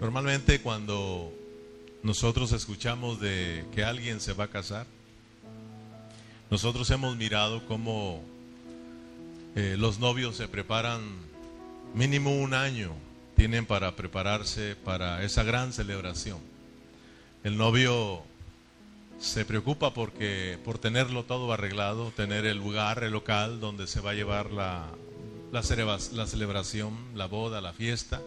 Normalmente cuando nosotros escuchamos de que alguien se va a casar, nosotros hemos mirado cómo eh, los novios se preparan mínimo un año, tienen para prepararse para esa gran celebración. El novio se preocupa porque por tenerlo todo arreglado, tener el lugar, el local donde se va a llevar la, la, la celebración, la boda, la fiesta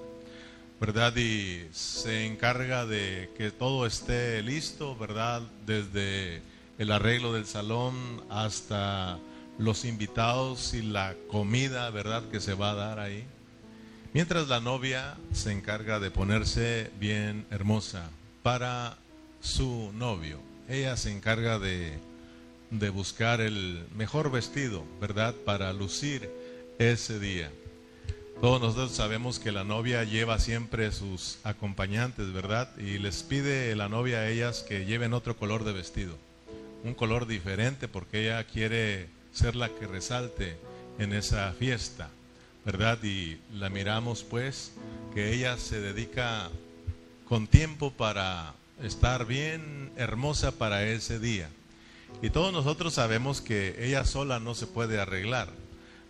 ¿verdad? Y se encarga de que todo esté listo, ¿verdad? Desde el arreglo del salón hasta los invitados y la comida, ¿verdad? Que se va a dar ahí. Mientras la novia se encarga de ponerse bien hermosa para su novio. Ella se encarga de, de buscar el mejor vestido, ¿verdad? Para lucir ese día. Todos nosotros sabemos que la novia lleva siempre sus acompañantes, ¿verdad? Y les pide la novia a ellas que lleven otro color de vestido, un color diferente porque ella quiere ser la que resalte en esa fiesta, ¿verdad? Y la miramos pues que ella se dedica con tiempo para estar bien hermosa para ese día. Y todos nosotros sabemos que ella sola no se puede arreglar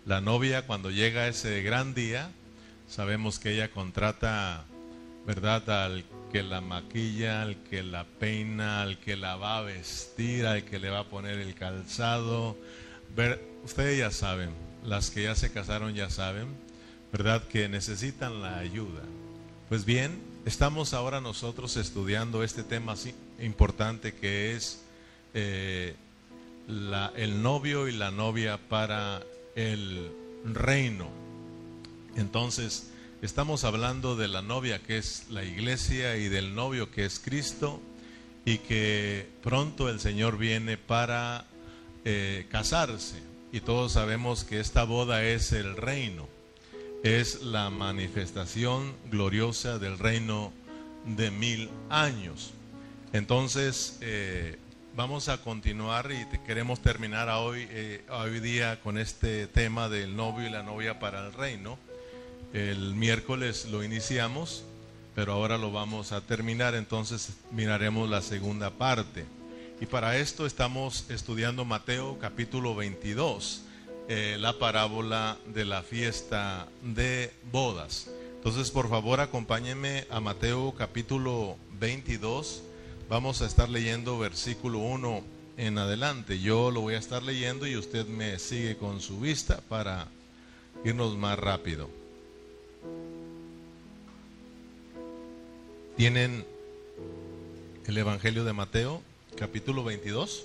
la novia cuando llega ese gran día, sabemos que ella contrata, ¿verdad? Al que la maquilla, al que la peina, al que la va a vestir, al que le va a poner el calzado. Ustedes ya saben, las que ya se casaron ya saben, ¿verdad? Que necesitan la ayuda. Pues bien, estamos ahora nosotros estudiando este tema así importante que es eh, el novio y la novia para el reino. Entonces, estamos hablando de la novia que es la iglesia y del novio que es Cristo y que pronto el Señor viene para eh, casarse. Y todos sabemos que esta boda es el reino, es la manifestación gloriosa del reino de mil años. Entonces, eh, Vamos a continuar y queremos terminar hoy, eh, hoy día con este tema del novio y la novia para el reino. El miércoles lo iniciamos, pero ahora lo vamos a terminar, entonces miraremos la segunda parte. Y para esto estamos estudiando Mateo capítulo 22, eh, la parábola de la fiesta de bodas. Entonces, por favor, acompáñenme a Mateo capítulo 22 Vamos a estar leyendo versículo 1 en adelante. Yo lo voy a estar leyendo y usted me sigue con su vista para irnos más rápido. Tienen el Evangelio de Mateo, capítulo 22.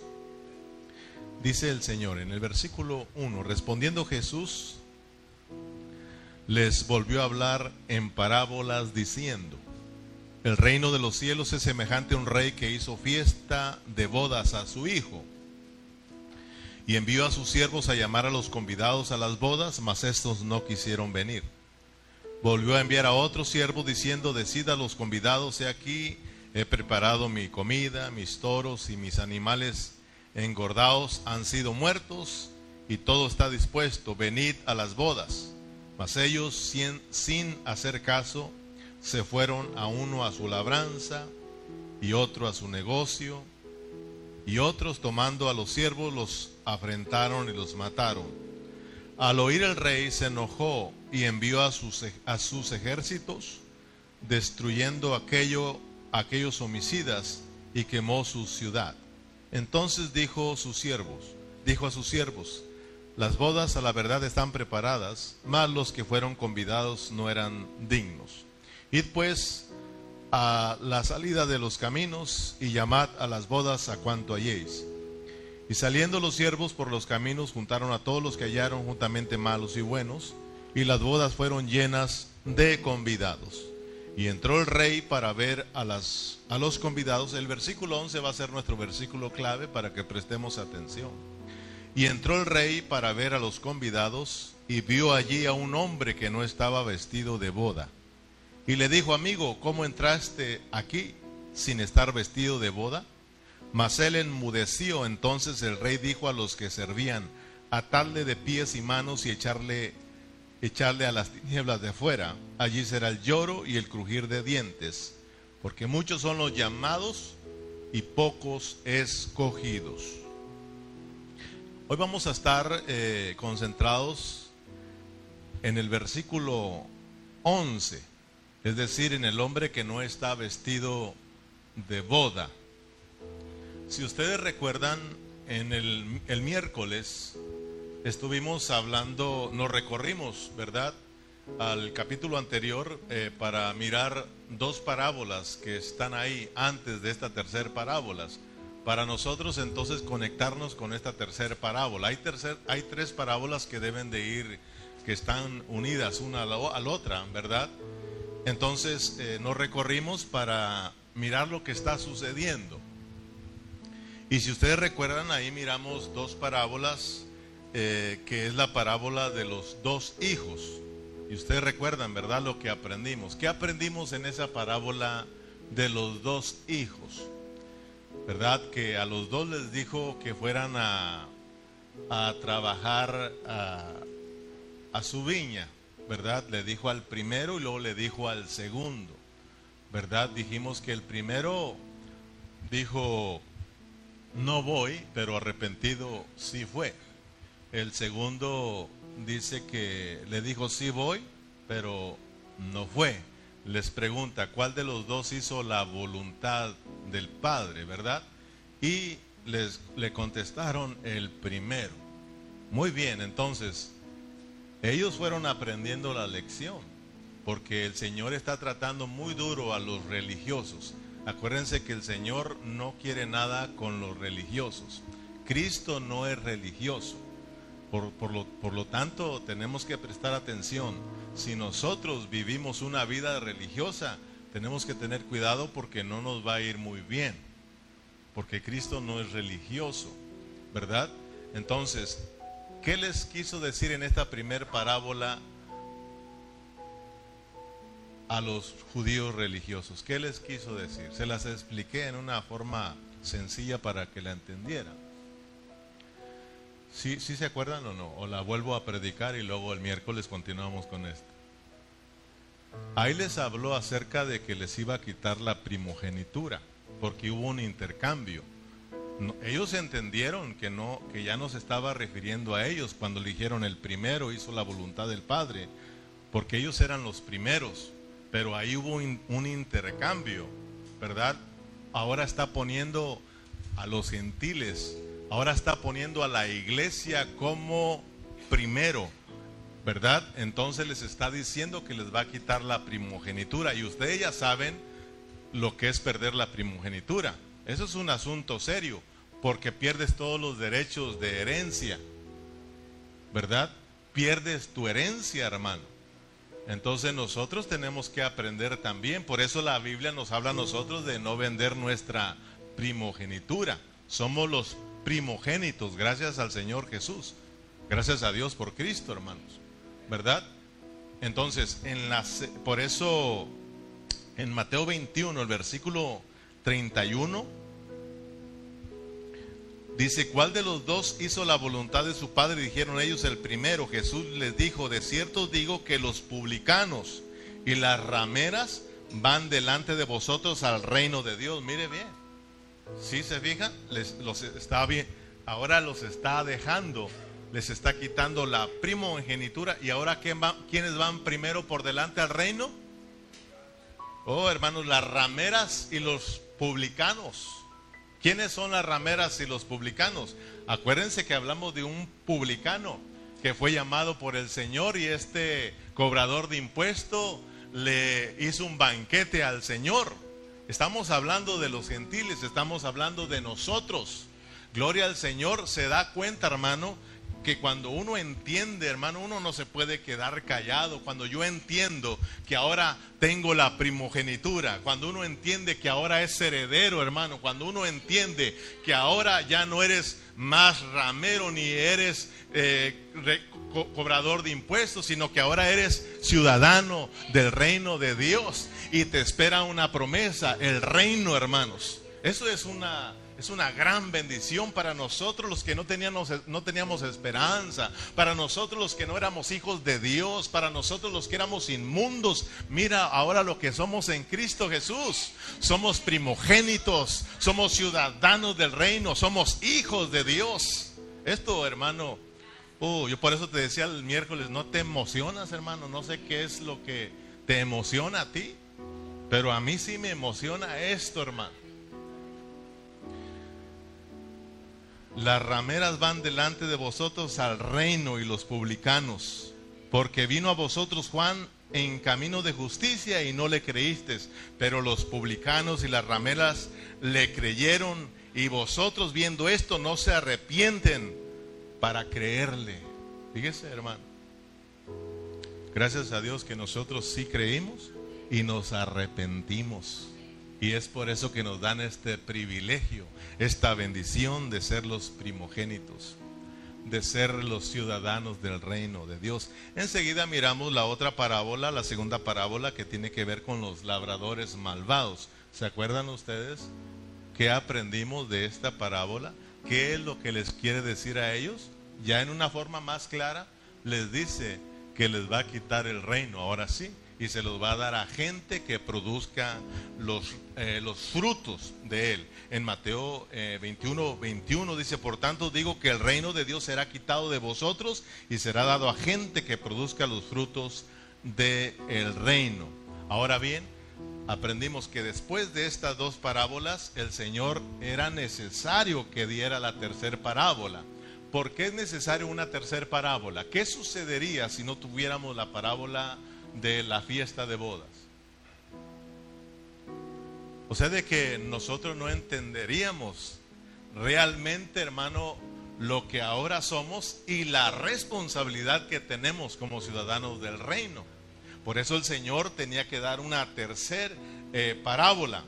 Dice el Señor en el versículo 1, respondiendo Jesús, les volvió a hablar en parábolas diciendo, el reino de los cielos es semejante a un rey que hizo fiesta de bodas a su hijo. Y envió a sus siervos a llamar a los convidados a las bodas, mas estos no quisieron venir. Volvió a enviar a otro siervo diciendo, decida a los convidados, he aquí, he preparado mi comida, mis toros y mis animales engordados han sido muertos y todo está dispuesto, venid a las bodas. Mas ellos, sin hacer caso, se fueron a uno a su labranza y otro a su negocio, y otros tomando a los siervos los afrentaron y los mataron. Al oír el rey se enojó y envió a sus, a sus ejércitos, destruyendo aquello, aquellos homicidas y quemó su ciudad. Entonces dijo sus siervos, dijo a sus siervos, las bodas a la verdad están preparadas, mas los que fueron convidados no eran dignos. Id pues a la salida de los caminos y llamad a las bodas a cuanto halléis. Y saliendo los siervos por los caminos juntaron a todos los que hallaron juntamente malos y buenos, y las bodas fueron llenas de convidados. Y entró el rey para ver a, las, a los convidados. El versículo 11 va a ser nuestro versículo clave para que prestemos atención. Y entró el rey para ver a los convidados y vio allí a un hombre que no estaba vestido de boda y le dijo, amigo, ¿cómo entraste aquí sin estar vestido de boda? Mas él enmudeció. Entonces el rey dijo a los que servían, atarle de pies y manos y echarle echarle a las tinieblas de afuera. Allí será el lloro y el crujir de dientes, porque muchos son los llamados y pocos escogidos. Hoy vamos a estar eh, concentrados en el versículo 11, es decir, en el hombre que no está vestido de boda. Si ustedes recuerdan, en el, miércoles estuvimos hablando, nos recorrimos, ¿verdad? Al capítulo anterior eh, para mirar dos parábolas que están ahí antes de esta tercera parábola. Para nosotros entonces conectarnos con esta tercera parábola. Hay, tercer, hay tres parábolas que deben de ir, que están unidas una a la, otra, ¿verdad? Entonces eh, nos recorrimos para mirar lo que está sucediendo. Y si ustedes recuerdan, ahí miramos dos parábolas eh, que es la parábola de los dos hijos. Y ustedes recuerdan, ¿verdad? Lo que aprendimos. ¿Qué aprendimos en esa parábola de los dos hijos? ¿Verdad? Que a los dos les dijo que fueran a, trabajar a su viña, ¿verdad? Le dijo al primero y luego le dijo al segundo, ¿verdad? Dijimos que el primero dijo, no voy, pero arrepentido sí fue. El segundo dice que le dijo sí voy, pero no fue. Les pregunta cuál de los dos hizo la voluntad del Padre, ¿verdad? Y les le contestaron el primero. Muy bien, entonces ellos fueron aprendiendo la lección, porque el Señor está tratando muy duro a los religiosos. Acuérdense que el Señor no quiere nada con los religiosos. Cristo no es religioso. Por, lo, por lo tanto, tenemos que prestar atención. Si nosotros vivimos una vida religiosa, tenemos que tener cuidado porque no nos va a ir muy bien. Porque Cristo no es religioso, ¿verdad? Entonces, ¿qué les quiso decir en esta primer parábola a los judíos religiosos? ¿Qué les quiso decir? Se las expliqué en una forma sencilla para que la entendieran. ¿Sí, ¿Sí se acuerdan o no? O la vuelvo a predicar y luego el miércoles continuamos con esto. Ahí les habló acerca de que les iba a quitar la primogenitura, porque hubo un intercambio. Ellos entendieron que no, que ya no se estaba refiriendo a ellos cuando le dijeron el primero hizo la voluntad del Padre, porque ellos eran los primeros, pero ahí hubo un intercambio, ¿verdad? Ahora está poniendo a los gentiles ahora está poniendo a la iglesia como primero, ¿verdad? Entonces les está diciendo que les va a quitar la primogenitura y ustedes ya saben lo que es perder la primogenitura. Eso es un asunto serio porque pierdes todos los derechos de herencia, ¿verdad? Pierdes tu herencia, hermano. Entonces nosotros tenemos que aprender también, por eso la Biblia nos habla a nosotros de no vender nuestra primogenitura. Somos los primogénitos, gracias al Señor Jesús. Gracias a Dios por Cristo, hermanos. ¿Verdad? Entonces, en la, por eso en Mateo 21, el versículo 31, dice, ¿cuál de los dos hizo la voluntad de su padre? Dijeron ellos el primero. Jesús les dijo, de cierto digo que los publicanos y las rameras van delante de vosotros al reino de Dios. Mire bien. Si se fijan, les, los está bien, ahora los está dejando, les está quitando la primogenitura y ahora ¿quién ¿quiénes van primero por delante al reino? Oh, hermanos, las rameras y los publicanos. ¿Quiénes son las rameras y los publicanos? Acuérdense que hablamos de un publicano que fue llamado por el Señor y este cobrador de impuesto le hizo un banquete al Señor. Estamos hablando de los gentiles, estamos hablando de nosotros. Gloria al Señor, se da cuenta, hermano, que cuando uno entiende, hermano, uno no se puede quedar callado. Cuando yo entiendo que ahora tengo la primogenitura, cuando uno entiende que ahora es heredero, hermano, cuando uno entiende que ahora ya no eres más ramero ni eres eh, cobrador de impuestos, sino que ahora eres ciudadano del reino de Dios y te espera una promesa, el reino, hermanos. Eso es una Es una gran bendición para nosotros los que no teníamos, no teníamos esperanza, para nosotros los que no éramos hijos de Dios, para nosotros los que éramos inmundos. Mira ahora lo que somos en Cristo Jesús. Somos primogénitos, somos ciudadanos del reino, somos hijos de Dios. Esto, hermano, uh, yo por eso te decía el miércoles, no te emocionas, hermano, no sé qué es lo que te emociona a ti, pero a mí sí me emociona esto, hermano. Las rameras van delante de vosotros al reino y los publicanos, porque vino a vosotros Juan en camino de justicia y no le creísteis, pero los publicanos y las rameras le creyeron y vosotros viendo esto no se arrepienten para creerle. Fíjese, hermano. Gracias a Dios que nosotros sí creímos y nos arrepentimos. Y es por eso que nos dan este privilegio, esta bendición de ser los primogénitos, de ser los ciudadanos del reino de Dios. Enseguida miramos la otra parábola, la segunda parábola que tiene que ver con los labradores malvados. ¿Se acuerdan ustedes qué aprendimos de esta parábola? ¿Qué es lo que les quiere decir a ellos? Ya en una forma más clara les dice que les va a quitar el reino, ahora sí, y se los va a dar a gente que produzca los, eh, los frutos de él. En Mateo 21, eh, 21 dice, por tanto digo que el reino de Dios será quitado de vosotros y será dado a gente que produzca los frutos del el reino. Ahora bien, aprendimos que después de estas dos parábolas, el Señor era necesario que diera la tercera parábola. ¿Por qué es necesario una tercera parábola? ¿Qué sucedería si no tuviéramos la parábola de la fiesta de bodas. O sea, de que nosotros no entenderíamos realmente, hermano, lo que ahora somos y la responsabilidad que tenemos como ciudadanos del reino. Por eso el Señor tenía que dar una tercera eh, parábola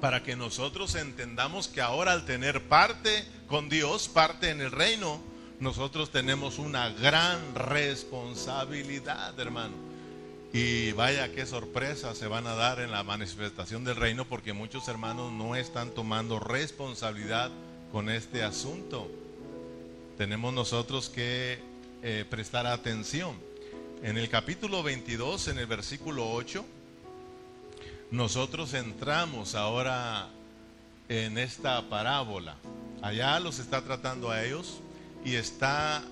para que nosotros entendamos que ahora al tener parte con Dios, parte en el reino, nosotros tenemos una gran responsabilidad, hermano. Y vaya qué sorpresa se van a dar en la manifestación del reino porque muchos hermanos no están tomando responsabilidad con este asunto. Tenemos nosotros que eh, prestar atención. En el capítulo 22, en el versículo 8, nosotros entramos ahora en esta parábola. Allá los está tratando a ellos y está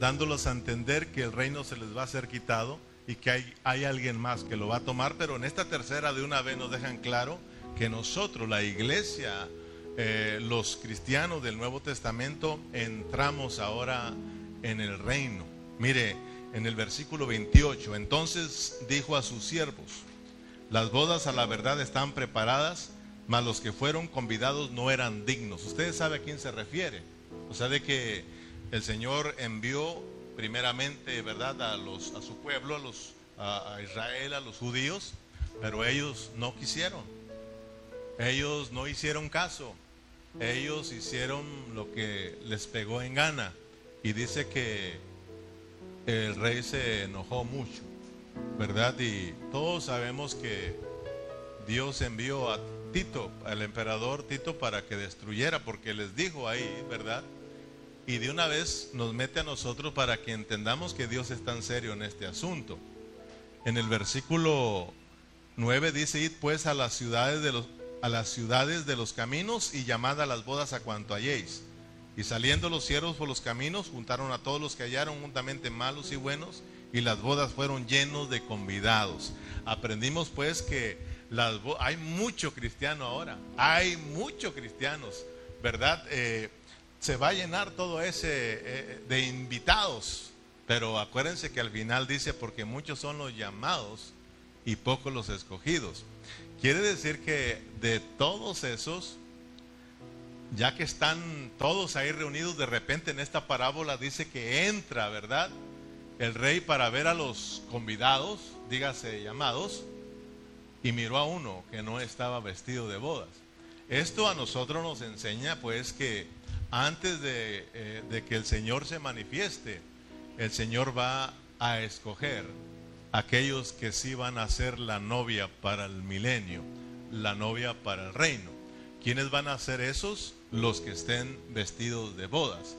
dándolos a entender que el reino se les va a ser quitado y que hay, hay alguien más que lo va a tomar, pero en esta tercera de una vez nos dejan claro que nosotros, la iglesia, eh, los cristianos del Nuevo Testamento, entramos ahora en el reino. Mire, en el versículo 28, entonces dijo a sus siervos, las bodas a la verdad están preparadas, mas los que fueron convidados no eran dignos. Ustedes saben a quién se refiere. O sea, de que el Señor envió primeramente, ¿verdad?, a, los, a su pueblo, a, los, a, Israel, a los judíos, pero ellos no quisieron. Ellos no hicieron caso. Ellos hicieron lo que les pegó en gana. Y dice que el rey se enojó mucho, ¿verdad? Y todos sabemos que Dios envió a Tito, al emperador Tito, para que destruyera, porque les dijo ahí, ¿verdad? Y de una vez nos mete a nosotros para que entendamos que Dios es tan serio en este asunto. En el versículo 9 dice, id pues a las ciudades de los, a las ciudades de los caminos y llamad a las bodas a cuanto halléis. Y saliendo los siervos por los caminos, juntaron a todos los que hallaron juntamente malos y buenos, y las bodas fueron llenos de convidados. Aprendimos pues que las hay mucho cristiano ahora, hay muchos cristianos, ¿verdad? Eh, se va a llenar todo ese eh, de invitados. Pero acuérdense que al final dice, porque muchos son los llamados y pocos los escogidos. Quiere decir que de todos esos, ya que están todos ahí reunidos, de repente en esta parábola dice que entra, ¿verdad? El rey para ver a los convidados, dígase llamados, y miró a uno que no estaba vestido de bodas. Esto a nosotros nos enseña pues que antes eh, de, que el Señor se manifieste, el Señor va a escoger aquellos que sí van a ser la novia para el milenio, la novia para el reino. ¿Quiénes van a ser esos? Los que estén vestidos de bodas.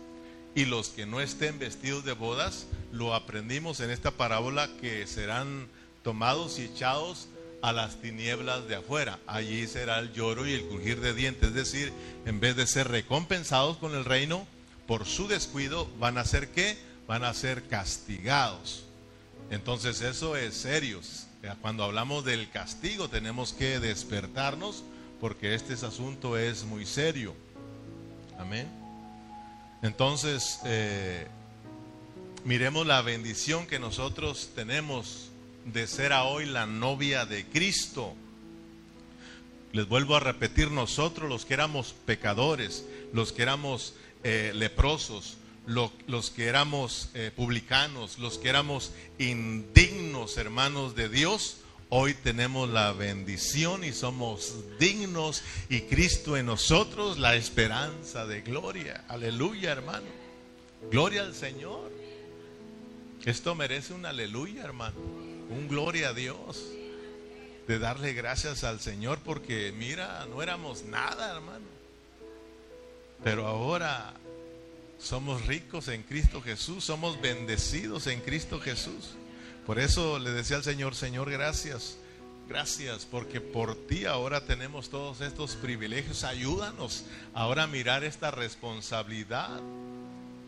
Y los que no estén vestidos de bodas, lo aprendimos en esta parábola que serán tomados y echados a las tinieblas de afuera. Allí será el lloro y el crujir de dientes. Es decir, en vez de ser recompensados con el reino, por su descuido, van a ser qué? Van a ser castigados. Entonces eso es serio. Cuando hablamos del castigo tenemos que despertarnos porque este asunto es muy serio. Amén. Entonces, eh, miremos la bendición que nosotros tenemos de ser a hoy la novia de Cristo. Les vuelvo a repetir, nosotros los que éramos pecadores, los que éramos eh, leprosos, los que éramos eh, publicanos, los que éramos indignos hermanos de Dios, hoy tenemos la bendición y somos dignos y Cristo en nosotros la esperanza de gloria. Aleluya, hermano. Gloria al Señor. Esto merece un aleluya, hermano. Un gloria a Dios. De darle gracias al Señor porque mira, no éramos nada, hermano. Pero ahora somos ricos en Cristo Jesús, somos bendecidos en Cristo Jesús. Por eso le decía al Señor, Señor, gracias. Gracias porque por ti ahora tenemos todos estos privilegios. Ayúdanos ahora a mirar esta responsabilidad.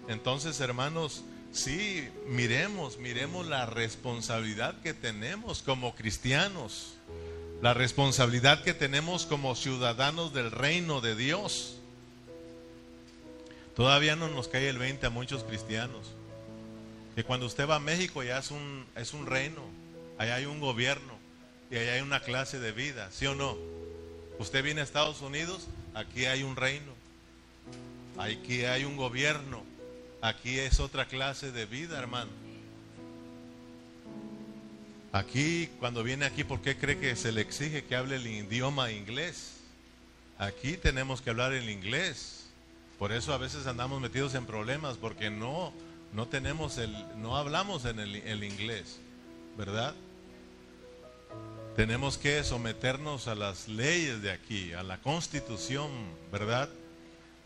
Entonces, hermanos, sí, miremos, miremos la responsabilidad que tenemos como cristianos. La responsabilidad que tenemos como ciudadanos del reino de Dios. Todavía no nos cae el 20 a muchos cristianos. Que cuando usted va a México ya es un, es un reino, allá hay un gobierno y allá hay una clase de vida, ¿sí o no? Usted viene a Estados Unidos, aquí hay un reino, aquí hay un gobierno, aquí es otra clase de vida, hermano. Aquí, cuando viene aquí, ¿por qué cree que se le exige que hable el idioma inglés? Aquí tenemos que hablar el inglés. Por eso a veces andamos metidos en problemas porque no, no tenemos el, no hablamos en el, el inglés, ¿verdad? Tenemos que someternos a las leyes de aquí, a la constitución, ¿verdad?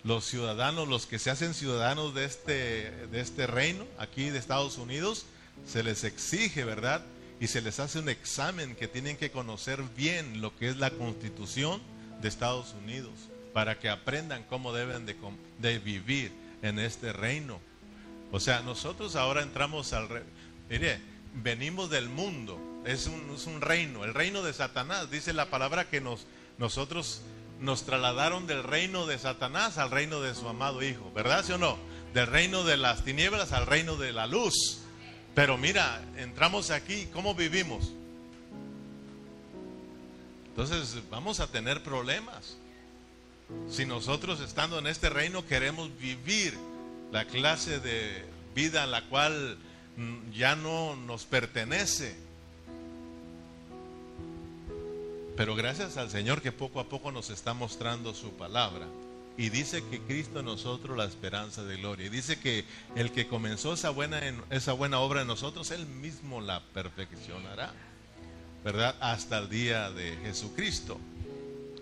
Los ciudadanos, los que se hacen ciudadanos de este, de este reino, aquí de Estados Unidos, se les exige, ¿verdad? Y se les hace un examen que tienen que conocer bien lo que es la constitución de Estados Unidos para que aprendan cómo deben de, vivir en este reino. O sea, nosotros ahora entramos al reino. Mire, venimos del mundo, es un, es un, reino, el reino de Satanás. Dice la palabra que nos, nosotros nos trasladaron del reino de Satanás al reino de su amado Hijo, ¿verdad, sí o no? Del reino de las tinieblas al reino de la luz. Pero mira, entramos aquí, ¿cómo vivimos? Entonces vamos a tener problemas. Si nosotros estando en este reino queremos vivir la clase de vida a la cual ya no nos pertenece. Pero gracias al Señor que poco a poco nos está mostrando su palabra. Y dice que Cristo nosotros la esperanza de gloria. Y dice que el que comenzó esa buena, esa buena obra en nosotros, Él mismo la perfeccionará. ¿Verdad? Hasta el día de Jesucristo.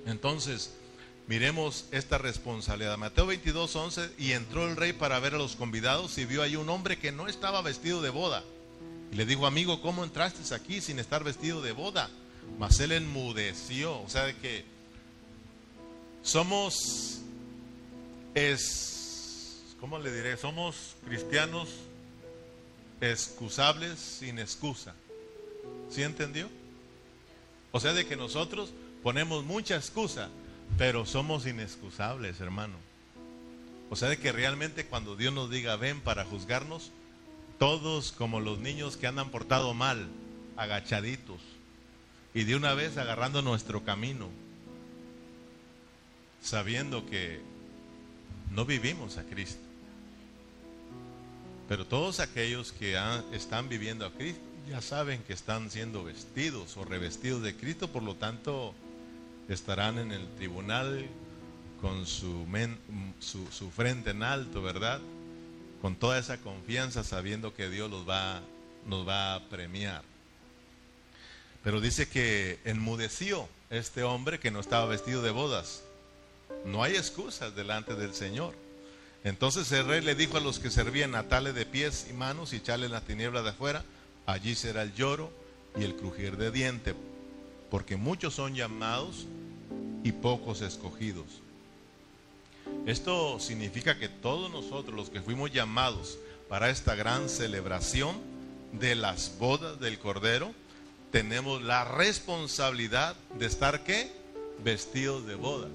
Entonces, Miremos esta responsabilidad. Mateo 22, 11, y entró el rey para ver a los convidados y vio ahí un hombre que no estaba vestido de boda. Y le dijo, amigo, ¿cómo entraste aquí sin estar vestido de boda? Mas él enmudeció. O sea, de que somos, es, ¿cómo le diré? Somos cristianos excusables sin excusa. ¿Sí entendió? O sea, de que nosotros ponemos mucha excusa pero somos inexcusables, hermano. O sea, de que realmente cuando Dios nos diga ven para juzgarnos, todos como los niños que andan portado mal, agachaditos, y de una vez agarrando nuestro camino, sabiendo que no vivimos a Cristo. Pero todos aquellos que están viviendo a Cristo ya saben que están siendo vestidos o revestidos de Cristo, por lo tanto estarán en el tribunal con su, frente en alto, ¿verdad? Con toda esa confianza sabiendo que Dios los nos va a premiar. Pero dice que enmudeció este hombre que no estaba vestido de bodas. No hay excusas delante del Señor. Entonces el rey le dijo a los que servían, atale de pies y manos y echarle en la tiniebla de afuera. Allí será el lloro y el crujir de diente, porque muchos son llamados y pocos escogidos. Esto significa que todos nosotros los que fuimos llamados para esta gran celebración de las bodas del Cordero, tenemos la responsabilidad de estar qué? Vestidos de bodas.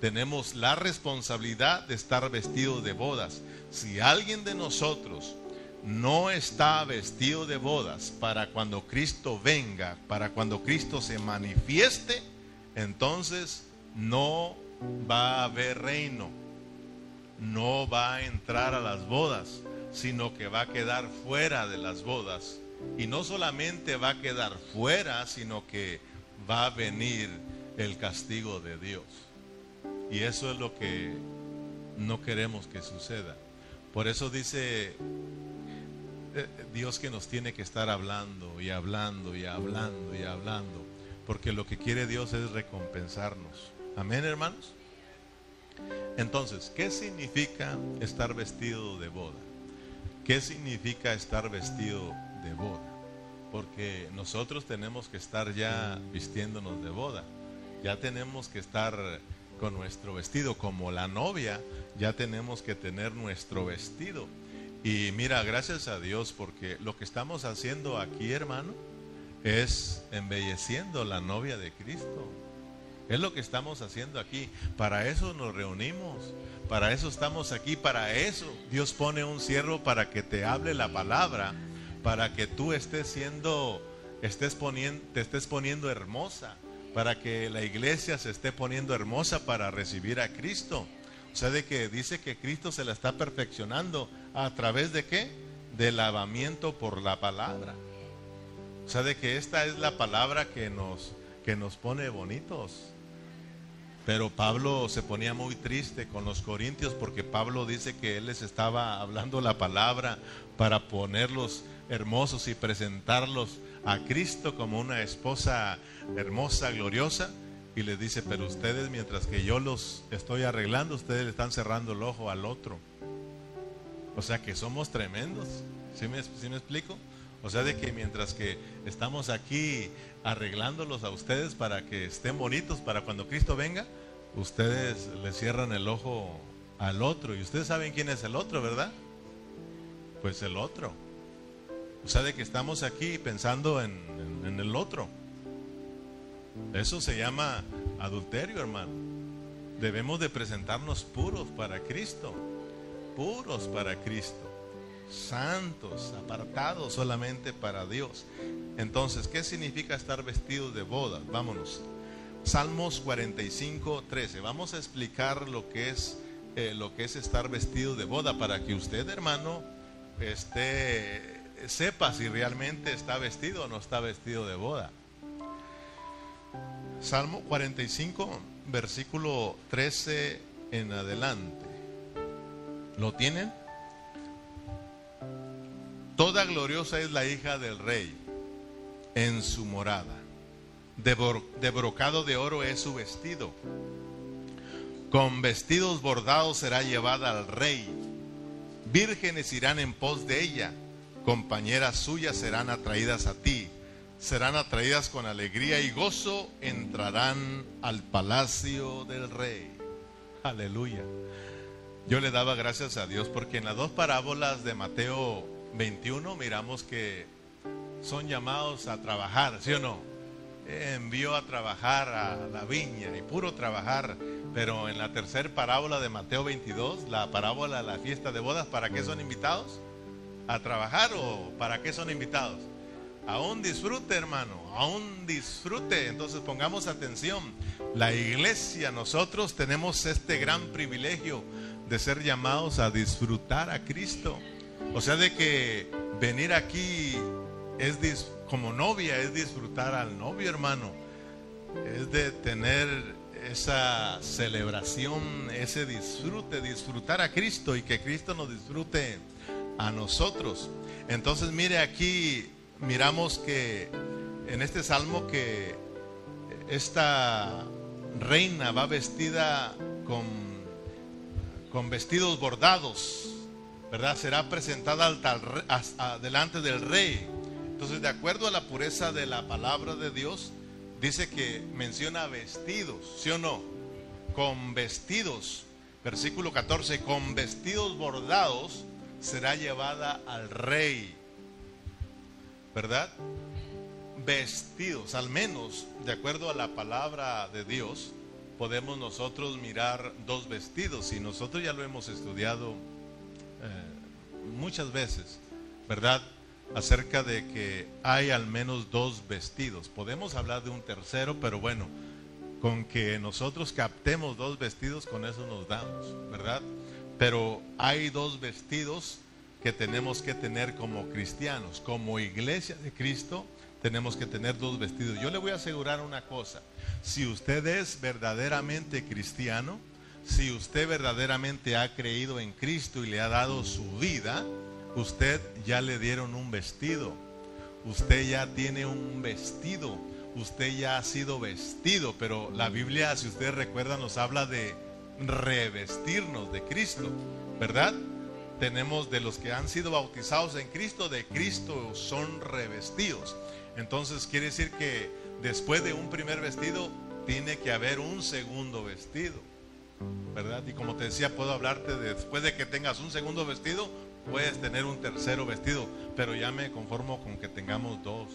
Tenemos la responsabilidad de estar vestidos de bodas. Si alguien de nosotros no está vestido de bodas para cuando Cristo venga, para cuando Cristo se manifieste, entonces no va a haber reino. No va a entrar a las bodas, sino que va a quedar fuera de las bodas y no solamente va a quedar fuera, sino que va a venir el castigo de Dios. Y eso es lo que no queremos que suceda. Por eso dice eh, Dios que nos tiene que estar hablando y hablando y hablando y hablando. Porque lo que quiere Dios es recompensarnos. Amén, hermanos. Entonces, ¿qué significa estar vestido de boda? ¿Qué significa estar vestido de boda, porque nosotros tenemos que estar ya vistiéndonos de boda, ya tenemos que estar con nuestro vestido, como la novia, ya tenemos que tener nuestro vestido. Y mira, gracias a Dios, porque lo que estamos haciendo aquí, hermano, es embelleciendo la novia de Cristo. Es lo que estamos haciendo aquí. Para eso nos reunimos. Para eso estamos aquí. Para eso Dios pone un cierro para que te hable la palabra para que tú estés siendo, estés poniendo, te estés poniendo hermosa, para que la iglesia se esté poniendo hermosa para recibir a Cristo. O sea, de que dice que Cristo se la está perfeccionando a través de qué? Del lavamiento por la palabra. O sea, de que esta es la palabra que nos, que nos pone bonitos. Pero Pablo se ponía muy triste con los corintios porque Pablo dice que él les estaba hablando la palabra para ponerlos hermosos y presentarlos a Cristo como una esposa hermosa, gloriosa. Y les dice, pero ustedes mientras que yo los estoy arreglando, ustedes le están cerrando el ojo al otro. O sea que somos tremendos. ¿Sí me, me explico? O sea, de que mientras que estamos aquí arreglándolos a ustedes para que estén bonitos para cuando Cristo venga, ustedes le cierran el ojo al otro. Y ustedes saben quién es el otro, ¿verdad? Pues el otro. O sea, de que estamos aquí pensando en, el otro. Eso se llama adulterio, hermano. Debemos de presentarnos puros para Cristo. Puros para Cristo. Santos, apartados solamente para Dios. Entonces, ¿qué significa estar vestidos de boda? Vámonos. Salmos 45, 13. Vamos a explicar lo que es eh, lo que es estar vestido de boda para que usted, hermano, esté sepa si realmente está vestido o no está vestido de boda. Salmo 45, versículo 13 en adelante. ¿Lo tienen? Toda gloriosa es la hija del rey en su morada. De, brocado de oro es su vestido. Con vestidos bordados será llevada al rey. Vírgenes irán en pos de ella compañeras suyas serán atraídas a ti, serán atraídas con alegría y gozo, entrarán al palacio del rey. Aleluya. Yo le daba gracias a Dios porque en las dos parábolas de Mateo 21 miramos que son llamados a trabajar, ¿sí o no? Envió a trabajar a la viña y puro trabajar, pero en la tercera parábola de Mateo 22, la parábola de la fiesta de bodas, ¿para qué son invitados? A trabajar o para qué son invitados? A un disfrute, hermano, a un disfrute. Entonces pongamos atención. La iglesia, nosotros tenemos este gran privilegio de ser llamados a disfrutar a Cristo. O sea, de que venir aquí es como novia, es disfrutar al novio, hermano. Es de tener esa celebración, ese disfrute, disfrutar a Cristo y que Cristo nos disfrute a nosotros. Entonces mire aquí, miramos que en este salmo que esta reina va vestida con, con vestidos bordados, ¿verdad? Será presentada al, delante del rey. Entonces, de acuerdo a la pureza de la palabra de Dios, dice que menciona vestidos, ¿sí o no? Con vestidos. Versículo 14, con vestidos bordados será llevada al rey. ¿Verdad? Vestidos, al menos de acuerdo a la palabra de Dios, podemos nosotros mirar dos vestidos y nosotros ya lo hemos estudiado eh, muchas veces, ¿verdad? Acerca de que hay al menos dos vestidos. Podemos hablar de un tercero, pero bueno, con que nosotros captemos dos vestidos, con eso nos damos, ¿verdad? Pero hay dos vestidos que tenemos que tener como cristianos, como iglesia de Cristo, tenemos que tener dos vestidos. Yo le voy a asegurar una cosa, si usted es verdaderamente cristiano, si usted verdaderamente ha creído en Cristo y le ha dado su vida, usted ya le dieron un vestido. Usted ya tiene un vestido. Usted ya ha sido vestido. Pero la Biblia, si usted recuerda, nos habla de revestirnos de Cristo. ¿Verdad? Tenemos de los que han sido bautizados en Cristo, de Cristo son revestidos. Entonces quiere decir que después de un primer vestido, tiene que haber un segundo vestido. ¿Verdad? Y como te decía, puedo hablarte de, después de que tengas un segundo vestido, puedes tener un tercero vestido, pero ya me conformo con que tengamos dos.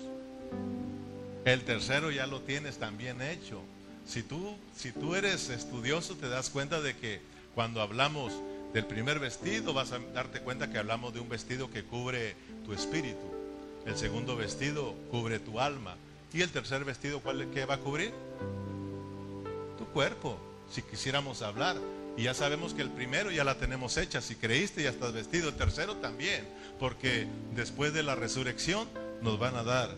El tercero ya lo tienes también hecho. Si tú, si tú eres estudioso, te das cuenta de que cuando hablamos del primer vestido, vas a darte cuenta que hablamos de un vestido que cubre tu espíritu. El segundo vestido cubre tu alma. ¿Y el tercer vestido cuál va a cubrir? Tu cuerpo, si quisiéramos hablar. Y ya sabemos que el primero ya la tenemos hecha. Si creíste ya estás vestido. El tercero también. Porque después de la resurrección nos van a dar,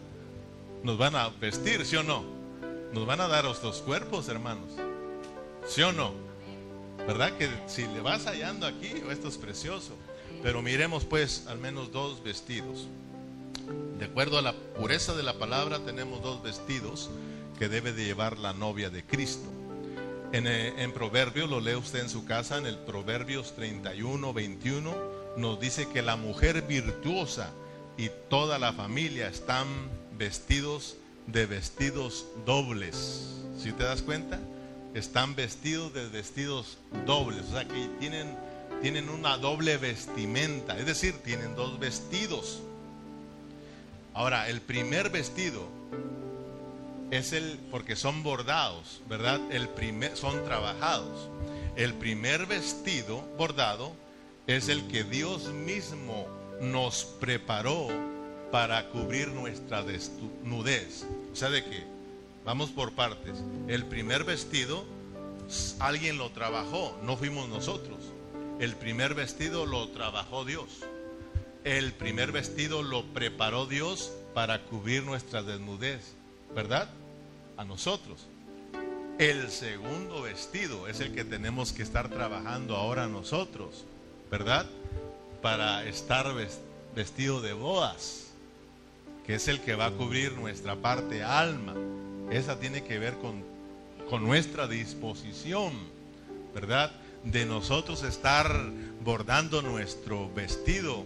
nos van a vestir, ¿sí o no? Nos van a dar nuestros cuerpos, hermanos. ¿Sí o no? ¿Verdad que si le vas hallando aquí, esto es precioso? Pero miremos pues al menos dos vestidos. De acuerdo a la pureza de la palabra, tenemos dos vestidos que debe de llevar la novia de Cristo. En, eh, en Proverbios, lo lee usted en su casa, en el Proverbios 31, 21, nos dice que la mujer virtuosa y toda la familia están vestidos de vestidos dobles. Si te das cuenta? Están vestidos de vestidos dobles, o sea que tienen, tienen una doble vestimenta, es decir, tienen dos vestidos. Ahora, el primer vestido es el, porque son bordados, ¿verdad? El primer, son trabajados. El primer vestido bordado es el que Dios mismo nos preparó para cubrir nuestra desnudez. O sea, de que, vamos por partes, el primer vestido, alguien lo trabajó, no fuimos nosotros. El primer vestido lo trabajó Dios. El primer vestido lo preparó Dios para cubrir nuestra desnudez, ¿verdad? A nosotros. El segundo vestido es el que tenemos que estar trabajando ahora nosotros, ¿verdad? Para estar vestido de bodas, es el que va a cubrir nuestra parte alma. Esa tiene que ver con, con nuestra disposición, ¿verdad? De nosotros estar bordando nuestro vestido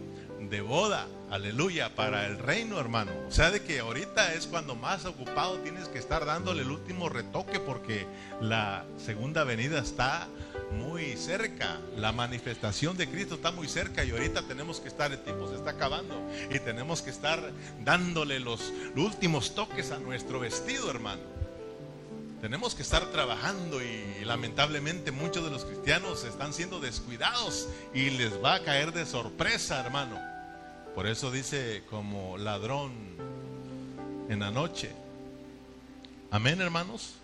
de boda, aleluya, para el reino, hermano. O sea, de que ahorita es cuando más ocupado tienes que estar dándole el último retoque porque la segunda venida está muy cerca. La manifestación de Cristo está muy cerca y ahorita tenemos que estar, el tiempo se está acabando y tenemos que estar dándole los últimos toques a nuestro vestido, hermano. Tenemos que estar trabajando y lamentablemente muchos de los cristianos están siendo descuidados y les va a caer de sorpresa, hermano por eso dice como ladrón en la noche. Amén, hermanos.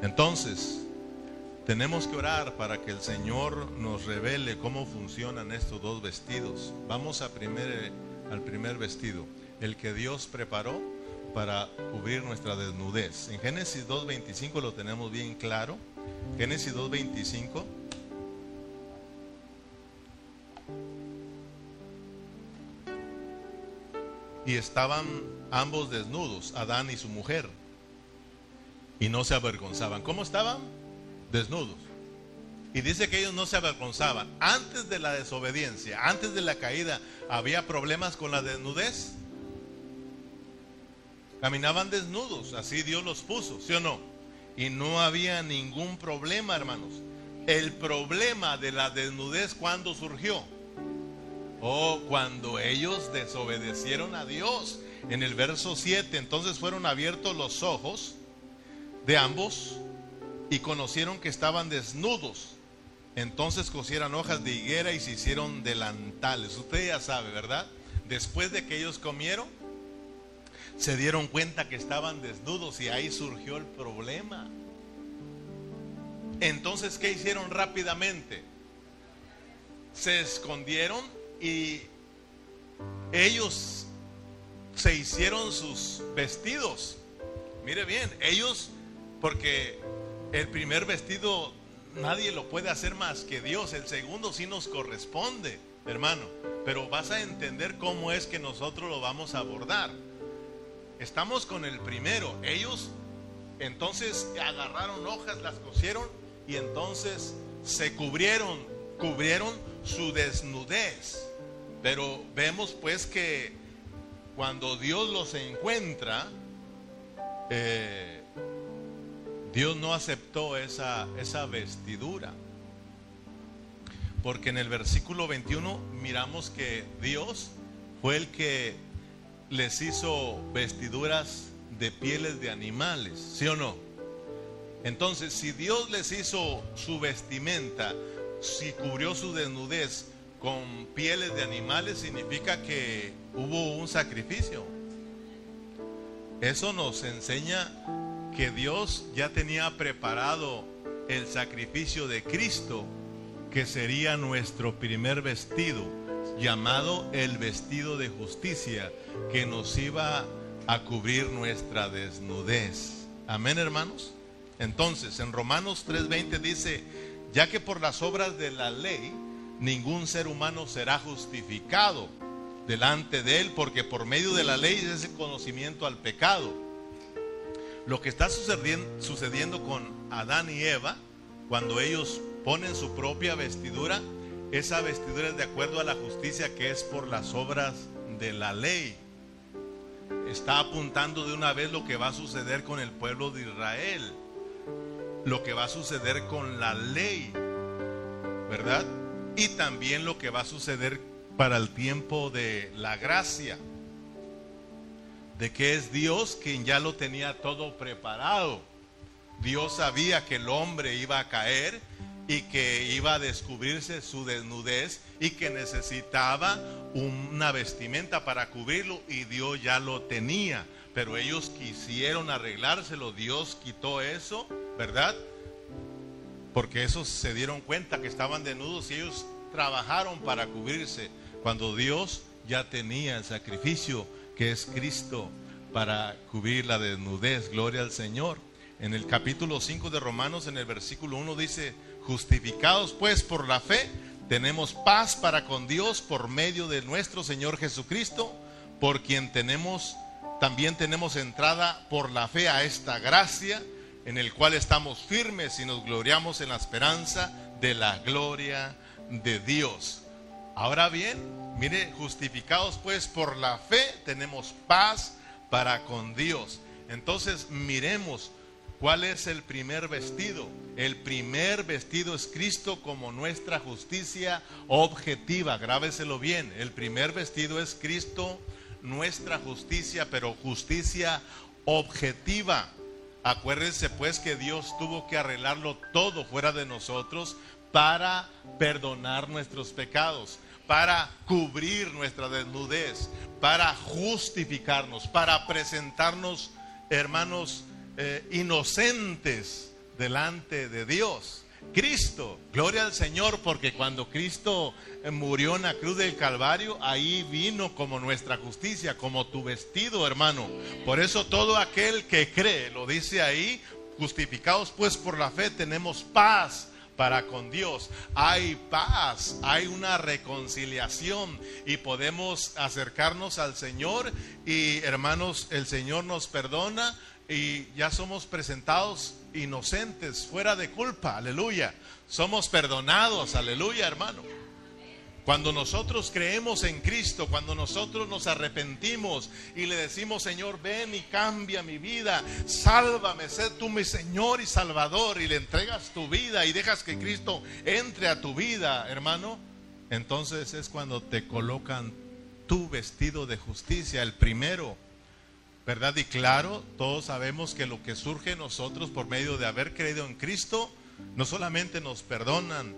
Entonces, tenemos que orar para que el Señor nos revele cómo funcionan estos dos vestidos. Vamos al primer vestido, el que Dios preparó para cubrir nuestra desnudez. En Génesis 2.25 lo tenemos bien claro. Génesis 2.25 Y estaban ambos desnudos, Adán y su mujer. Y no se avergonzaban. ¿Cómo estaban? Desnudos. Y dice que ellos no se avergonzaban. Antes de la desobediencia, antes de la caída, ¿había problemas con la desnudez? Caminaban desnudos, así Dios los puso, ¿sí o no? Y no había ningún problema, hermanos. El problema de la desnudez, ¿cuándo surgió? Oh, cuando ellos desobedecieron a Dios. En el verso 7, entonces fueron abiertos los ojos de ambos y conocieron que estaban desnudos. Entonces cosieron hojas de higuera y se hicieron delantales. Usted ya sabe, ¿verdad? Después de que ellos comieron, se dieron cuenta que estaban desnudos y ahí surgió el problema. Entonces, ¿qué hicieron rápidamente? Se escondieron y ellos se hicieron sus vestidos. Mire bien, ellos, porque el primer vestido nadie lo puede hacer más que Dios, el segundo sí nos corresponde, hermano, pero vas a entender cómo es que nosotros lo vamos a abordar. Estamos con el primero, ellos entonces agarraron hojas, las cosieron y entonces se cubrieron, cubrieron su desnudez. Pero vemos pues que cuando Dios los encuentra, eh, Dios no aceptó esa, esa vestidura. Porque en el versículo 21 miramos que Dios fue el que les hizo vestiduras de pieles de animales, ¿sí o no? Entonces, si Dios les hizo su vestimenta, si cubrió su desnudez con pieles de animales, significa que hubo un sacrificio. Eso nos enseña que Dios ya tenía preparado el sacrificio de Cristo, que sería nuestro primer vestido, llamado el vestido de justicia, que nos iba a cubrir nuestra desnudez. Amén, hermanos. Entonces, en Romanos 3:20 dice, ya que por las obras de la ley ningún ser humano será justificado delante de él, porque por medio de la ley es el conocimiento al pecado. Lo que está sucediendo, con Adán y Eva, cuando ellos ponen su propia vestidura, esa vestidura es de acuerdo a la justicia que es por las obras de la ley. Está apuntando de una vez lo que va a suceder con el pueblo de Israel lo que va a suceder con la ley, ¿verdad? Y también lo que va a suceder para el tiempo de la gracia, de que es Dios quien ya lo tenía todo preparado. Dios sabía que el hombre iba a caer y que iba a descubrirse su desnudez y que necesitaba una vestimenta para cubrirlo y Dios ya lo tenía. Pero ellos quisieron arreglárselo, Dios quitó eso ¿verdad? Porque esos se dieron cuenta que estaban desnudos y ellos trabajaron para cubrirse cuando Dios ya tenía el sacrificio que es Cristo para cubrir la desnudez. Gloria al Señor. En el capítulo 5 de Romanos, en el versículo 1 dice, justificados pues por la fe, tenemos paz para con Dios por medio de nuestro Señor Jesucristo, por quien tenemos, también tenemos entrada por la fe a esta gracia en el cual estamos firmes y nos gloriamos en la esperanza de la gloria de Dios. Ahora bien, mire, justificados pues por la fe, tenemos paz para con Dios. Entonces miremos cuál es el primer vestido. El primer vestido es Cristo como nuestra justicia objetiva. Grábeselo bien. El primer vestido es Cristo, nuestra justicia, pero justicia objetiva. Acuérdense pues que Dios tuvo que arreglarlo todo fuera de nosotros para perdonar nuestros pecados, para cubrir nuestra desnudez, para justificarnos, para presentarnos, hermanos, eh, inocentes delante de Dios. Cristo, gloria al Señor, porque cuando Cristo eh, murió en la cruz del Calvario, ahí vino como nuestra justicia, como tu vestido, hermano. Por eso todo aquel que cree, lo dice ahí, justificados pues por la fe, tenemos paz para con Dios. Hay paz, hay una reconciliación y podemos acercarnos al Señor y hermanos, el Señor nos perdona y ya somos presentados inocentes, fuera de culpa, aleluya. Somos perdonados, aleluya, hermano. Cuando nosotros creemos en Cristo, cuando nosotros nos arrepentimos y le decimos, Señor, ven y cambia mi vida, sálvame, sé tú mi Señor y Salvador, y le entregas tu vida y dejas que Cristo entre a tu vida, hermano, entonces es cuando te colocan tu vestido de justicia, el primero. ¿Verdad? Y claro, todos sabemos que lo que surge en nosotros por medio de haber creído en Cristo, no solamente nos perdonan,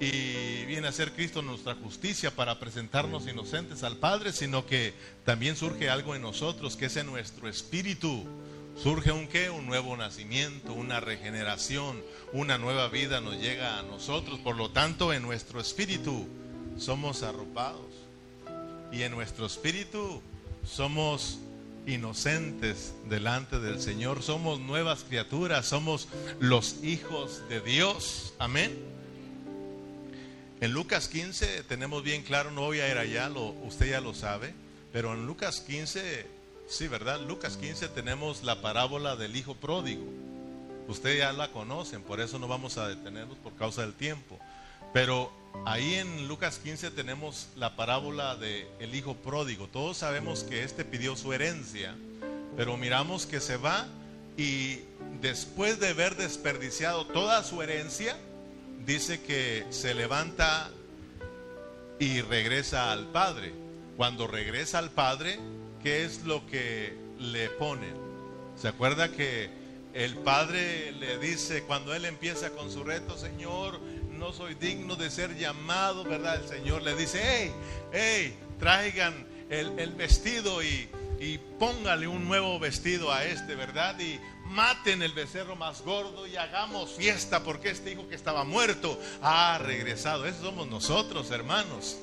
y viene a ser Cristo nuestra justicia para presentarnos inocentes al Padre, sino que también surge algo en nosotros, que es en nuestro espíritu. Surge un qué? Un nuevo nacimiento, una regeneración, una nueva vida nos llega a nosotros. Por lo tanto, en nuestro espíritu somos arropados. Y en nuestro espíritu somos inocentes delante del Señor. Somos nuevas criaturas, somos los hijos de Dios. Amén. En Lucas 15 tenemos bien claro, no voy a ir allá, lo, usted ya lo sabe, pero en Lucas 15, sí, ¿verdad? Lucas 15 tenemos la parábola del hijo pródigo. Ustedes ya la conocen, por eso no vamos a detenernos por causa del tiempo. Pero ahí en Lucas 15 tenemos la parábola del el hijo pródigo. Todos sabemos que este pidió su herencia, pero miramos que se va y después de haber desperdiciado toda su herencia, dice que se levanta y regresa al Padre. Cuando regresa al Padre, ¿qué es lo que le ponen? ¿Se acuerda que el Padre le dice cuando él empieza con su reto, Señor, no soy digno de ser llamado, ¿verdad? El Señor le dice, hey, hey, traigan el, el vestido y, y póngale un nuevo vestido a este, ¿verdad? Y maten el becerro más gordo y hagamos fiesta porque este hijo que estaba muerto ha regresado. Esos somos nosotros, hermanos.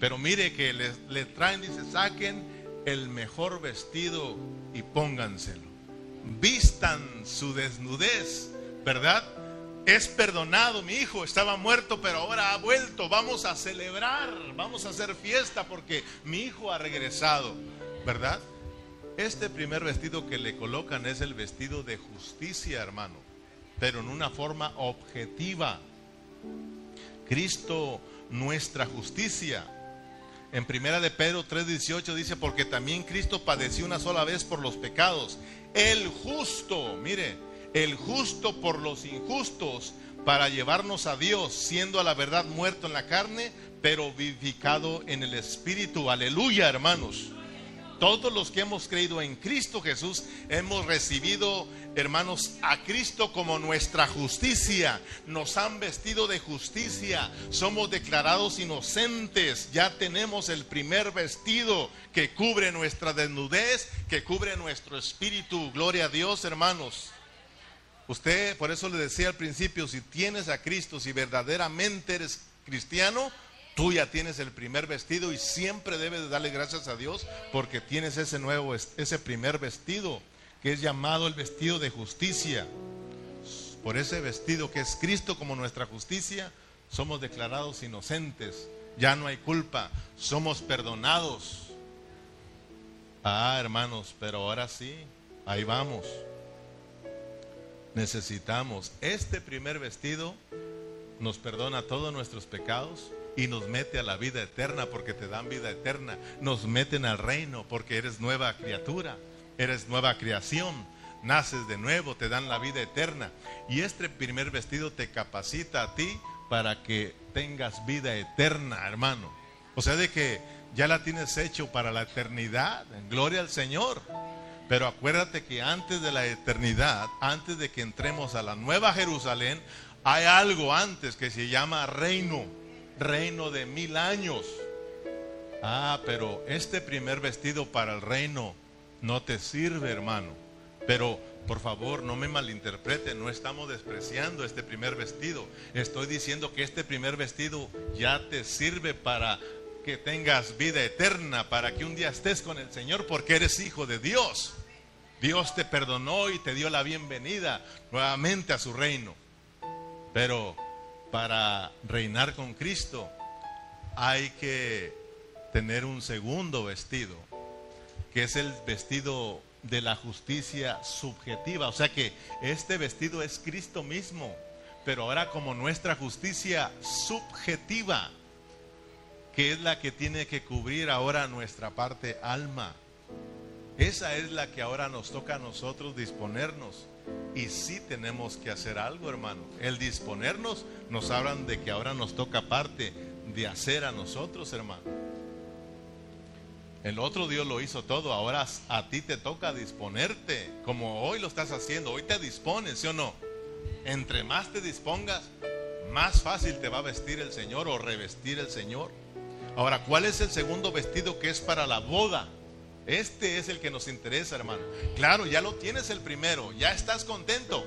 Pero mire que le, traen, dice, saquen el mejor vestido y pónganselo. Vistan su desnudez, ¿verdad? Es perdonado, mi hijo estaba muerto, pero ahora ha vuelto. Vamos a celebrar, vamos a hacer fiesta porque mi hijo ha regresado, ¿verdad? Este primer vestido que le colocan es el vestido de justicia, hermano, pero en una forma objetiva. Cristo, nuestra justicia. En primera de Pedro 3:18 dice, porque también Cristo padeció una sola vez por los pecados, el justo, mire, el justo por los injustos, para llevarnos a Dios, siendo a la verdad muerto en la carne, pero vivificado en el Espíritu. Aleluya, hermanos. Todos los que hemos creído en Cristo Jesús hemos recibido, hermanos, a Cristo como nuestra justicia. Nos han vestido de justicia. Somos declarados inocentes. Ya tenemos el primer vestido que cubre nuestra desnudez, que cubre nuestro espíritu. Gloria a Dios, hermanos. Usted, por eso le decía al principio, si tienes a Cristo, si verdaderamente eres cristiano, Tú ya tienes el primer vestido y siempre debes de darle gracias a Dios porque tienes ese nuevo, ese primer vestido que es llamado el vestido de justicia. Por ese vestido que es Cristo como nuestra justicia, somos declarados inocentes. Ya no hay culpa, somos perdonados. Ah, hermanos, pero ahora sí, ahí vamos. Necesitamos este primer vestido, nos perdona todos nuestros pecados y nos mete a la vida eterna porque te dan vida eterna. Nos meten al reino porque eres nueva criatura, eres nueva creación, naces de nuevo, te dan la vida eterna. Y este primer vestido te capacita a ti para que tengas vida eterna, hermano. O sea, de que ya la tienes hecho para la eternidad. Gloria al Señor. Pero acuérdate que antes de la eternidad, antes de que entremos a la nueva Jerusalén, hay algo antes que se llama reino reino de mil años. Ah, pero este primer vestido para el reino no te sirve, hermano. Pero por favor, no me malinterprete, no estamos despreciando este primer vestido. Estoy diciendo que este primer vestido ya te sirve para que tengas vida eterna, para que un día estés con el Señor porque eres hijo de Dios. Dios te perdonó y te dio la bienvenida nuevamente a su reino. Pero para reinar con Cristo hay que tener un segundo vestido, que es el vestido de la justicia subjetiva. O sea que este vestido es Cristo mismo, pero ahora como nuestra justicia subjetiva, que es la que tiene que cubrir ahora nuestra parte alma. Esa es la que ahora nos toca a nosotros disponernos. Y sí tenemos que hacer algo, hermano. El disponernos nos hablan de que ahora nos toca parte de hacer a nosotros, hermano. El otro Dios lo hizo todo, ahora a ti te toca disponerte, como hoy lo estás haciendo, hoy te dispones, ¿sí o no? Entre más te dispongas, más fácil te va a vestir el Señor o revestir el Señor. Ahora, ¿cuál es el segundo vestido que es para la boda? Este es el que nos interesa, hermano. Claro, ya lo tienes el primero, ya estás contento.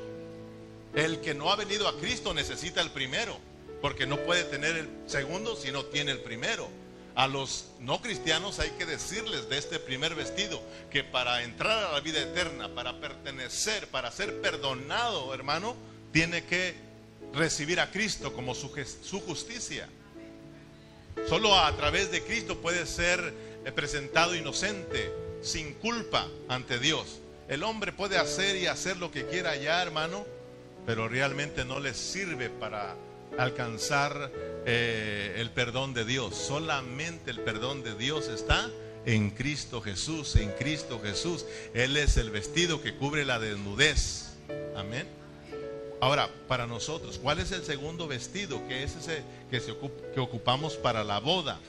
El que no ha venido a Cristo necesita el primero, porque no puede tener el segundo si no tiene el primero. A los no cristianos hay que decirles de este primer vestido que para entrar a la vida eterna, para pertenecer, para ser perdonado, hermano, tiene que recibir a Cristo como su, justicia. Solo a través de Cristo puede ser presentado inocente, sin culpa ante Dios. El hombre puede hacer y hacer lo que quiera ya, hermano, pero realmente no le sirve para alcanzar eh, el perdón de Dios. Solamente el perdón de Dios está en Cristo Jesús, en Cristo Jesús. Él es el vestido que cubre la desnudez. Amén. Ahora, para nosotros, ¿cuál es el segundo vestido que es ese que, ocupamos para la boda?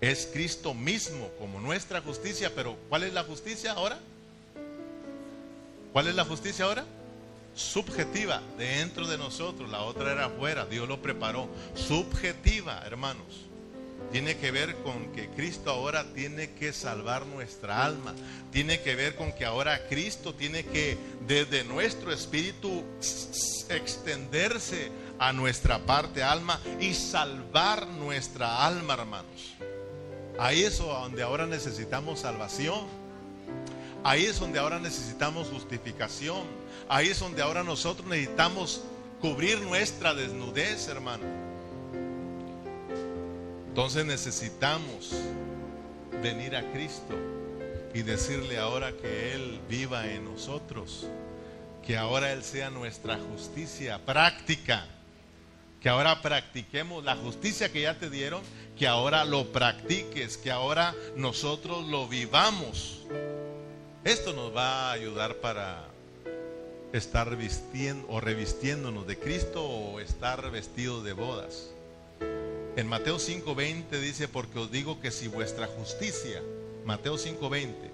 Es Cristo mismo como nuestra justicia, pero ¿cuál es la justicia ahora? ¿Cuál es la justicia ahora? Subjetiva, dentro de nosotros, la otra era afuera, Dios lo preparó. Subjetiva, hermanos. Tiene que ver con que Cristo ahora tiene que salvar nuestra alma. Tiene que ver con que ahora Cristo tiene que desde nuestro espíritu extenderse a nuestra parte alma y salvar nuestra alma, hermanos. Ahí es donde ahora necesitamos salvación. Ahí es donde ahora necesitamos justificación. Ahí es donde ahora nosotros necesitamos cubrir nuestra desnudez, hermano. Entonces necesitamos venir a Cristo y decirle ahora que Él viva en nosotros, que ahora Él sea nuestra justicia práctica, que ahora practiquemos la justicia que ya te dieron, que ahora lo practiques, que ahora nosotros lo vivamos. Esto nos va a ayudar para estar vistiendo o revistiéndonos de Cristo o estar vestidos de bodas. En Mateo 5:20 dice, porque os digo que si vuestra justicia, Mateo 5:20,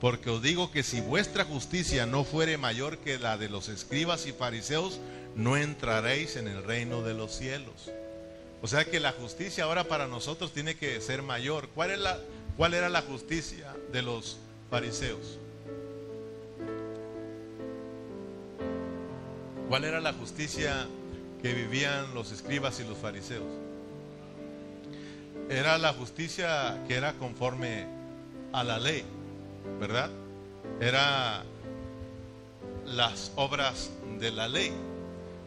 porque os digo que si vuestra justicia no fuere mayor que la de los escribas y fariseos, no entraréis en el reino de los cielos. O sea que la justicia ahora para nosotros tiene que ser mayor. ¿Cuál, era la justicia de los fariseos? ¿Cuál era la justicia que vivían los escribas y los fariseos? Era la justicia que era conforme a la ley, ¿verdad? Era las obras de la ley.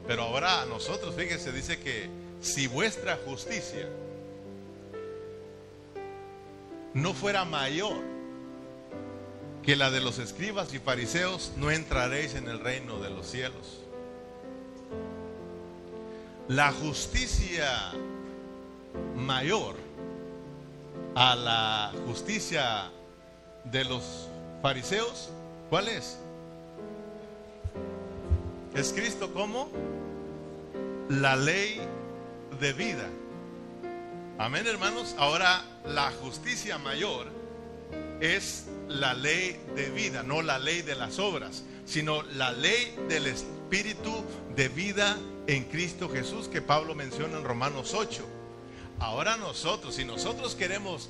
Pero ahora a nosotros, fíjese, dice que si vuestra justicia no fuera mayor que la de los escribas y fariseos, no entraréis en el reino de los cielos. La justicia mayor a la justicia de los fariseos, ¿cuál es? Es Cristo como la ley de vida. Amén, hermanos. Ahora la justicia mayor es la ley de vida, no la ley de las obras, sino la ley del espíritu de vida en Cristo Jesús que Pablo menciona en Romanos 8. Ahora nosotros, si nosotros queremos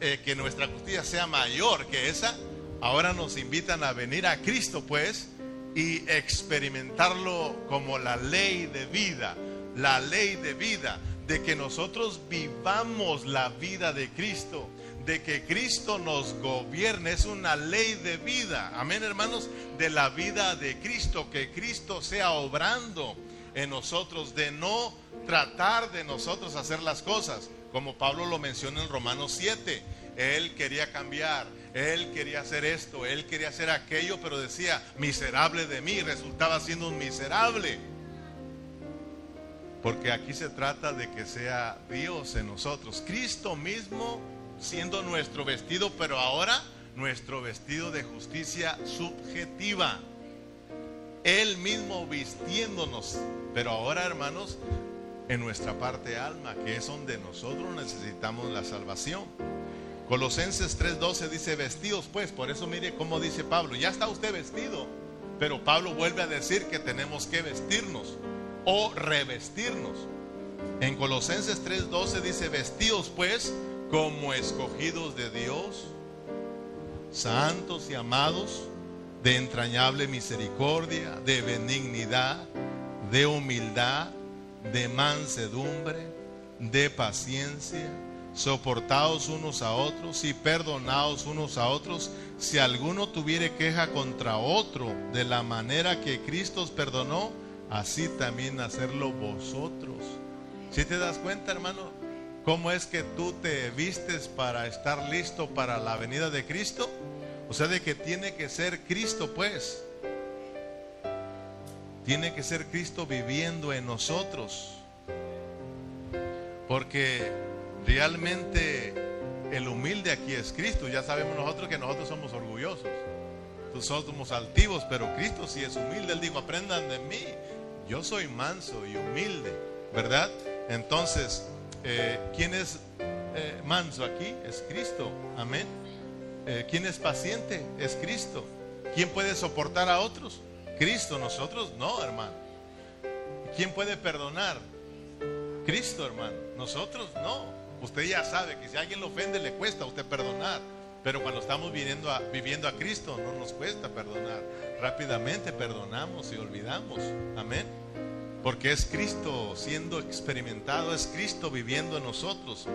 eh, que nuestra justicia sea mayor que esa, ahora nos invitan a venir a Cristo pues y experimentarlo como la ley de vida la ley de vida, de que nosotros vivamos la vida de Cristo, de que Cristo nos gobierne, es una ley de vida, amén hermanos, de la vida de Cristo, que Cristo sea obrando en nosotros, de no tratar de nosotros hacer las cosas, como Pablo lo menciona en Romanos 7, él quería cambiar él quería hacer esto, él quería hacer aquello, pero decía, miserable de mí, resultaba siendo un miserable. Porque aquí se trata de que sea Dios en nosotros, Cristo mismo siendo nuestro vestido, pero ahora nuestro vestido de justicia subjetiva. Él mismo vistiéndonos, pero ahora hermanos, en nuestra parte alma, que es donde nosotros necesitamos la salvación. Colosenses 3:12 dice vestidos, pues, por eso mire cómo dice Pablo, ya está usted vestido, pero Pablo vuelve a decir que tenemos que vestirnos o revestirnos. En Colosenses 3:12 dice vestidos, pues, como escogidos de Dios, santos y amados, de entrañable misericordia, de benignidad, de humildad, de mansedumbre, de paciencia, soportados unos a otros y perdonados unos a otros, si alguno tuviere queja contra otro, de la manera que Cristo os perdonó, así también hacerlo vosotros. Si te das cuenta, hermano, ¿Cómo es que tú te vistes para estar listo para la venida de Cristo? O sea, de que tiene que ser Cristo, pues. Tiene que ser Cristo viviendo en nosotros. Porque realmente el humilde aquí es Cristo. Ya sabemos nosotros que nosotros somos orgullosos. Nosotros somos altivos, pero Cristo sí es humilde. Él dijo, aprendan de mí. Yo soy manso y humilde, ¿verdad? Entonces, eh, ¿Quién es eh, manso aquí? Es Cristo. Amén. Eh, ¿Quién es paciente? Es Cristo. ¿Quién puede soportar a otros? Cristo. Nosotros no, hermano. ¿Quién puede perdonar? Cristo, hermano. Nosotros no. Usted ya sabe que si alguien lo ofende le cuesta a usted perdonar. Pero cuando estamos viviendo a, viviendo a Cristo no nos cuesta perdonar. Rápidamente perdonamos y olvidamos. Amén. Porque es Cristo siendo experimentado, es Cristo viviendo en nosotros.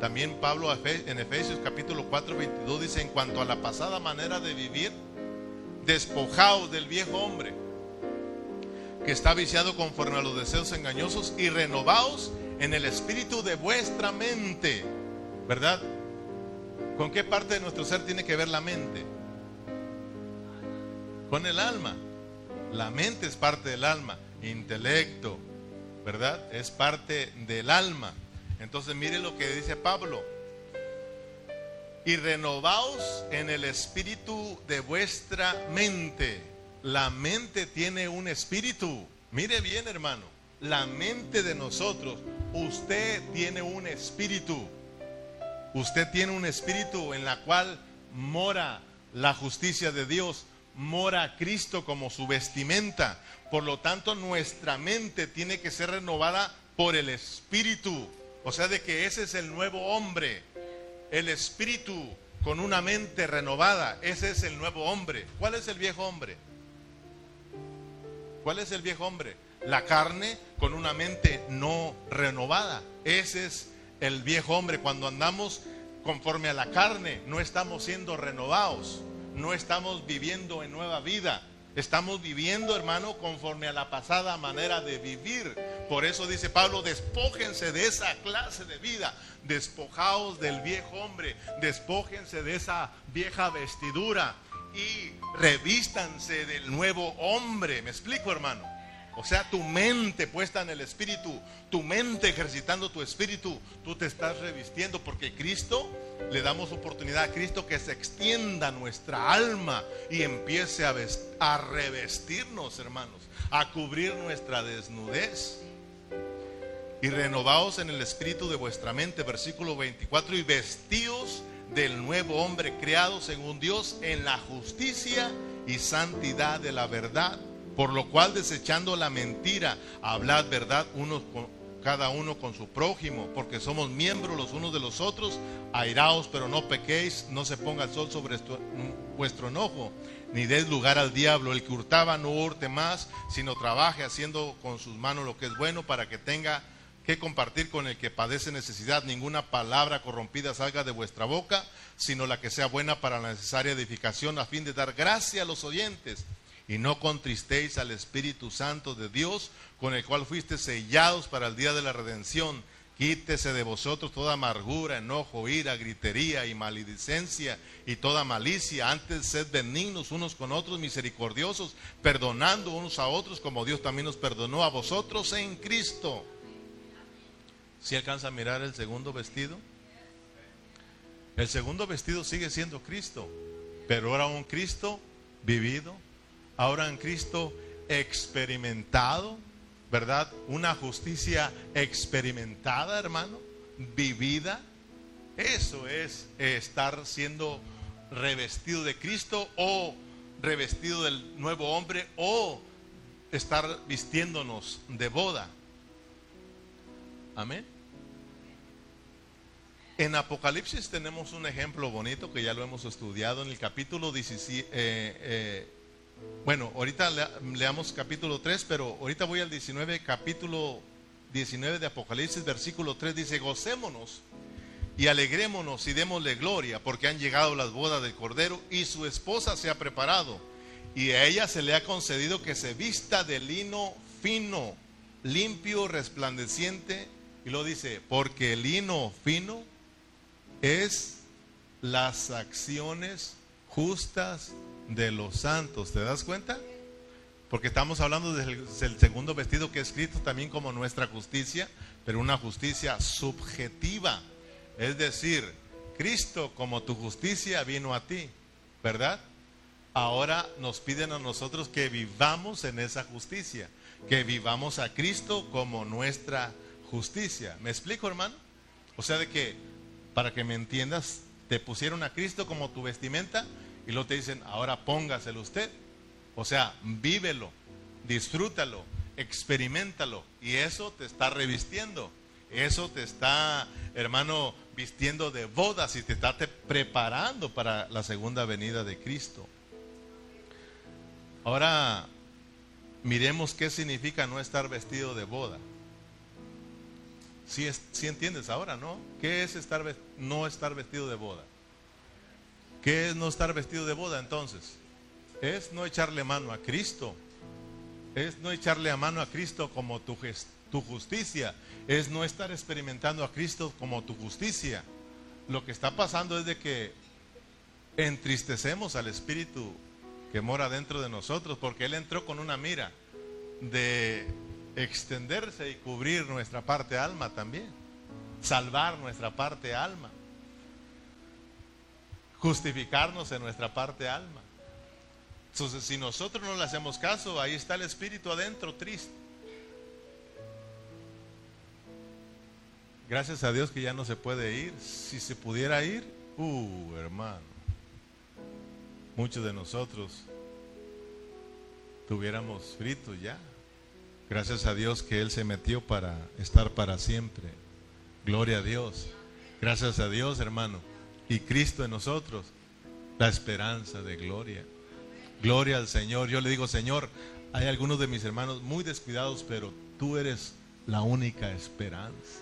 También Pablo en Efesios capítulo 4, 22 dice, en cuanto a la pasada manera de vivir, despojaos del viejo hombre, que está viciado conforme a los deseos engañosos, y renovaos en el espíritu de vuestra mente. ¿Verdad? ¿Con qué parte de nuestro ser tiene que ver la mente? Con el alma. La mente es parte del alma intelecto, ¿verdad? Es parte del alma. Entonces mire lo que dice Pablo. Y renovaos en el espíritu de vuestra mente. La mente tiene un espíritu. Mire bien, hermano. La mente de nosotros. Usted tiene un espíritu. Usted tiene un espíritu en la cual mora la justicia de Dios mora Cristo como su vestimenta. Por lo tanto, nuestra mente tiene que ser renovada por el Espíritu. O sea, de que ese es el nuevo hombre. El Espíritu con una mente renovada. Ese es el nuevo hombre. ¿Cuál es el viejo hombre? ¿Cuál es el viejo hombre? La carne con una mente no renovada. Ese es el viejo hombre. Cuando andamos conforme a la carne, no estamos siendo renovados no estamos viviendo en nueva vida. Estamos viviendo, hermano, conforme a la pasada manera de vivir. Por eso dice Pablo, despójense de esa clase de vida, despojaos del viejo hombre, despójense de esa vieja vestidura y revístanse del nuevo hombre. ¿Me explico, hermano? O sea, tu mente puesta en el Espíritu, tu mente ejercitando tu Espíritu, tú te estás revistiendo porque Cristo, le damos oportunidad a Cristo que se extienda nuestra alma y empiece a, a revestirnos, hermanos, a cubrir nuestra desnudez. Y renovaos en el Espíritu de vuestra mente, versículo 24, y vestíos del nuevo hombre creado según Dios en la justicia y santidad de la verdad por lo cual, desechando la mentira, hablad verdad unos con, cada uno con su prójimo, porque somos miembros los unos de los otros. Airaos, pero no pequéis, no se ponga el sol sobre vuestro enojo, ni deis lugar al diablo. El que hurtaba no hurte más, sino trabaje haciendo con sus manos lo que es bueno para que tenga que compartir con el que padece necesidad. Ninguna palabra corrompida salga de vuestra boca, sino la que sea buena para la necesaria edificación, a fin de dar gracia a los oyentes y no contristéis al Espíritu Santo de Dios, con el cual fuiste sellados para el día de la redención. Quítese de vosotros toda amargura, enojo, ira, gritería y maledicencia y toda malicia. Antes sed benignos unos con otros, misericordiosos, perdonando unos a otros como Dios también nos perdonó a vosotros en Cristo. ¿Si alcanza a mirar el segundo vestido? El segundo vestido sigue siendo Cristo, pero ahora un Cristo vivido, ahora un Cristo experimentado, ¿verdad? Una justicia experimentada, hermano, vivida. Eso es estar siendo revestido de Cristo o revestido del nuevo hombre o estar vistiéndonos de boda. Amén. En Apocalipsis tenemos un ejemplo bonito que ya lo hemos estudiado en el capítulo 17. Bueno, ahorita leamos capítulo 3, pero ahorita voy al 19, capítulo 19 de Apocalipsis, versículo 3, dice, gocémonos y alegrémonos y démosle gloria, porque han llegado las bodas del Cordero y su esposa se ha preparado, y a ella se le ha concedido que se vista de lino fino, limpio, resplandeciente, y lo dice, porque el lino fino es las acciones justas de los santos. ¿Te das cuenta? Porque estamos hablando del, segundo vestido que es Cristo también como nuestra justicia, pero una justicia subjetiva. Es decir, Cristo como tu justicia vino a ti, ¿verdad? Ahora nos piden a nosotros que vivamos en esa justicia, que vivamos a Cristo como nuestra justicia. ¿Me explico, hermano? O sea, de que, para que me entiendas, te pusieron a Cristo como tu vestimenta y luego te dicen, ahora póngaselo usted. O sea, vívelo, disfrútalo, experimentalo. Y eso te está revistiendo. Eso te está, hermano, vistiendo de bodas y te está preparando para la segunda venida de Cristo. Ahora, miremos qué significa no estar vestido de boda. Si ¿Sí, entiendes ahora, ¿no? ¿Qué es estar, no estar vestido de boda? ¿Qué es no estar vestido de boda entonces? Es no echarle mano a Cristo. Es no echarle a mano a Cristo como tu, tu justicia. Es no estar experimentando a Cristo como tu justicia. Lo que está pasando es de que entristecemos al Espíritu que mora dentro de nosotros porque Él entró con una mira de extenderse y cubrir nuestra parte alma también. Salvar nuestra parte alma justificarnos en nuestra parte alma. Entonces, si nosotros no le hacemos caso, ahí está el espíritu adentro, triste. Gracias a Dios que ya no se puede ir. Si se pudiera ir, uh, hermano, muchos de nosotros tuviéramos frito ya. Gracias a Dios que Él se metió para estar para siempre. Gloria a Dios. Gracias a Dios, hermano y Cristo en nosotros, la esperanza de gloria. Gloria al Señor. Yo le digo, Señor, hay algunos de mis hermanos muy descuidados, pero tú eres la única esperanza.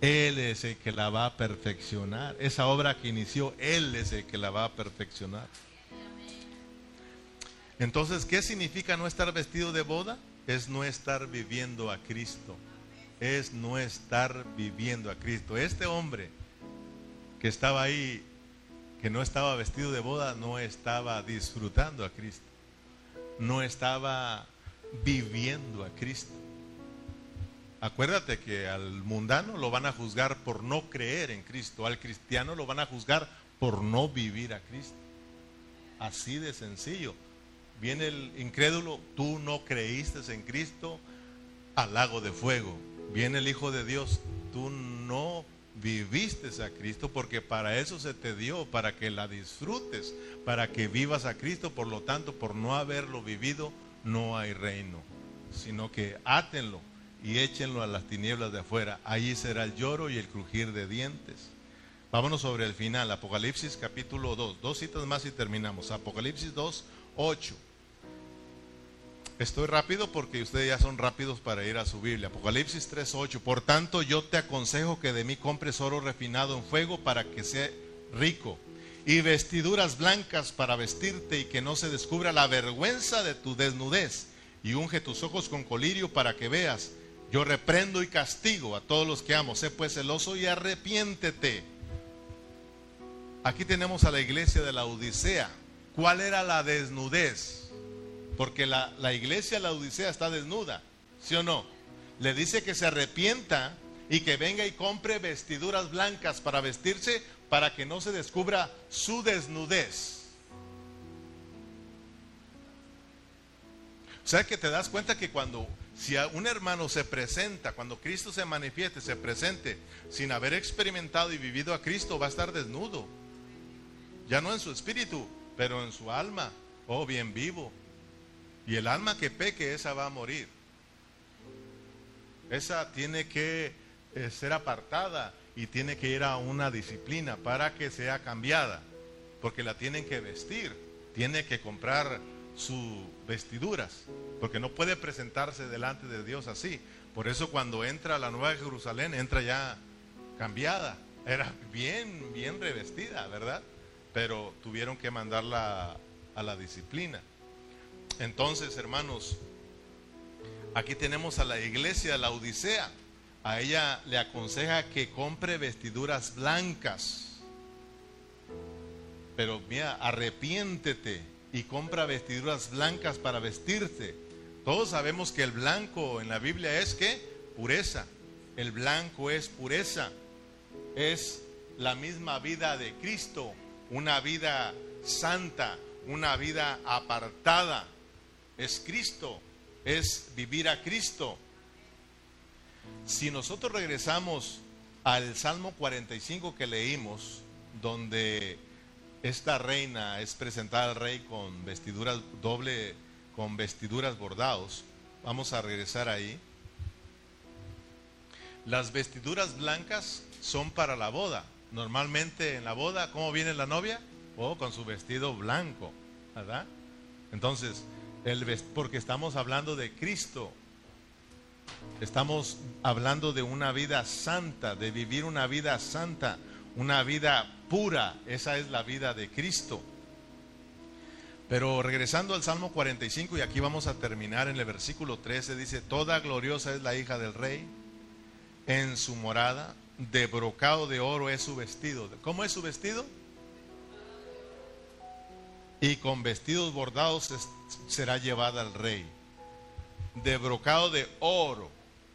Él es el que la va a perfeccionar. Esa obra que inició, Él es el que la va a perfeccionar. Entonces, ¿qué significa no estar vestido de boda? Es no estar viviendo a Cristo. Es no estar viviendo a Cristo. Este hombre que estaba ahí, que no estaba vestido de boda, no estaba disfrutando a Cristo. No estaba viviendo a Cristo. Acuérdate que al mundano lo van a juzgar por no creer en Cristo, al cristiano lo van a juzgar por no vivir a Cristo. Así de sencillo. Viene el incrédulo, tú no creíste en Cristo, al lago de fuego. Viene el Hijo de Dios, tú no viviste a Cristo porque para eso se te dio, para que la disfrutes, para que vivas a Cristo. Por lo tanto, por no haberlo vivido, no hay reino, sino que átenlo y échenlo a las tinieblas de afuera. Allí será el lloro y el crujir de dientes. Vámonos sobre el final, Apocalipsis capítulo 2. Dos citas más y terminamos. Apocalipsis 2, 8. Estoy rápido porque ustedes ya son rápidos para ir a su Biblia. Apocalipsis 3:8. Por tanto, yo te aconsejo que de mí compres oro refinado en fuego para que sea rico y vestiduras blancas para vestirte y que no se descubra la vergüenza de tu desnudez y unge tus ojos con colirio para que veas Yo reprendo y castigo a todos los que amo. Sé pues celoso y arrepiéntete. Aquí tenemos a la iglesia de la Odisea. ¿Cuál era la desnudez? Porque la, la iglesia la Odisea está desnuda, ¿sí o no? Le dice que se arrepienta y que venga y compre vestiduras blancas para vestirse para que no se descubra su desnudez. O sea que te das cuenta que cuando si un hermano se presenta, cuando Cristo se manifieste, se presente sin haber experimentado y vivido a Cristo, va a estar desnudo. Ya no en su espíritu, pero en su alma. Oh, bien vivo. Y el alma que peque, esa va a morir. Esa tiene que eh, ser apartada y tiene que ir a una disciplina para que sea cambiada. Porque la tienen que vestir. Tiene que comprar sus vestiduras, porque no puede presentarse delante de Dios así. Por eso cuando entra la Nueva Jerusalén, entra ya cambiada. Era bien, bien revestida, ¿verdad? Pero tuvieron que mandarla a la disciplina. Entonces, hermanos, aquí tenemos a la iglesia la Odisea. A ella le aconseja que compre vestiduras blancas. Pero mira, arrepiéntete y compra vestiduras blancas para vestirte. Todos sabemos que el blanco en la Biblia es que pureza. El blanco es pureza. Es la misma vida de Cristo, una vida santa, una vida apartada. Es Cristo, es vivir a Cristo. Si nosotros regresamos al Salmo 45 que leímos, donde esta reina es presentada al rey con vestiduras doble, con vestiduras bordados. Vamos a regresar ahí. Las vestiduras blancas son para la boda. Normalmente en la boda, ¿cómo viene la novia? Oh, con su vestido blanco, ¿verdad? Entonces, porque estamos hablando de Cristo. Estamos hablando de una vida santa, de vivir una vida santa, una vida pura. Esa es la vida de Cristo. Pero regresando al Salmo 45, y aquí vamos a terminar en el versículo 13, dice, Toda gloriosa es la hija del rey, en su morada, de brocado de oro es su vestido. ¿Cómo es su vestido? Y con vestidos bordados será llevada al rey. De brocado de oro.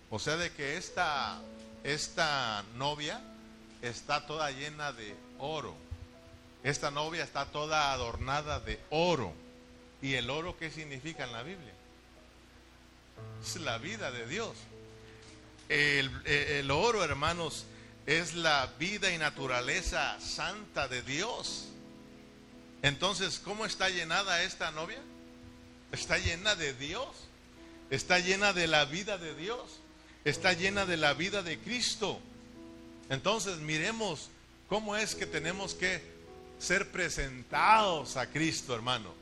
O sea, de que esta, esta novia está toda llena de oro. Esta novia está toda adornada de oro. ¿Y el oro qué significa en la Biblia? Es la vida de Dios. El, el, oro, hermanos, es la vida y naturaleza santa de Dios. Entonces, ¿cómo está llenada esta novia? Está llena de Dios. Está llena de la vida de Dios. Está llena de la vida de Cristo. Entonces, miremos ¿Cómo es que tenemos que ser presentados a Cristo, hermano?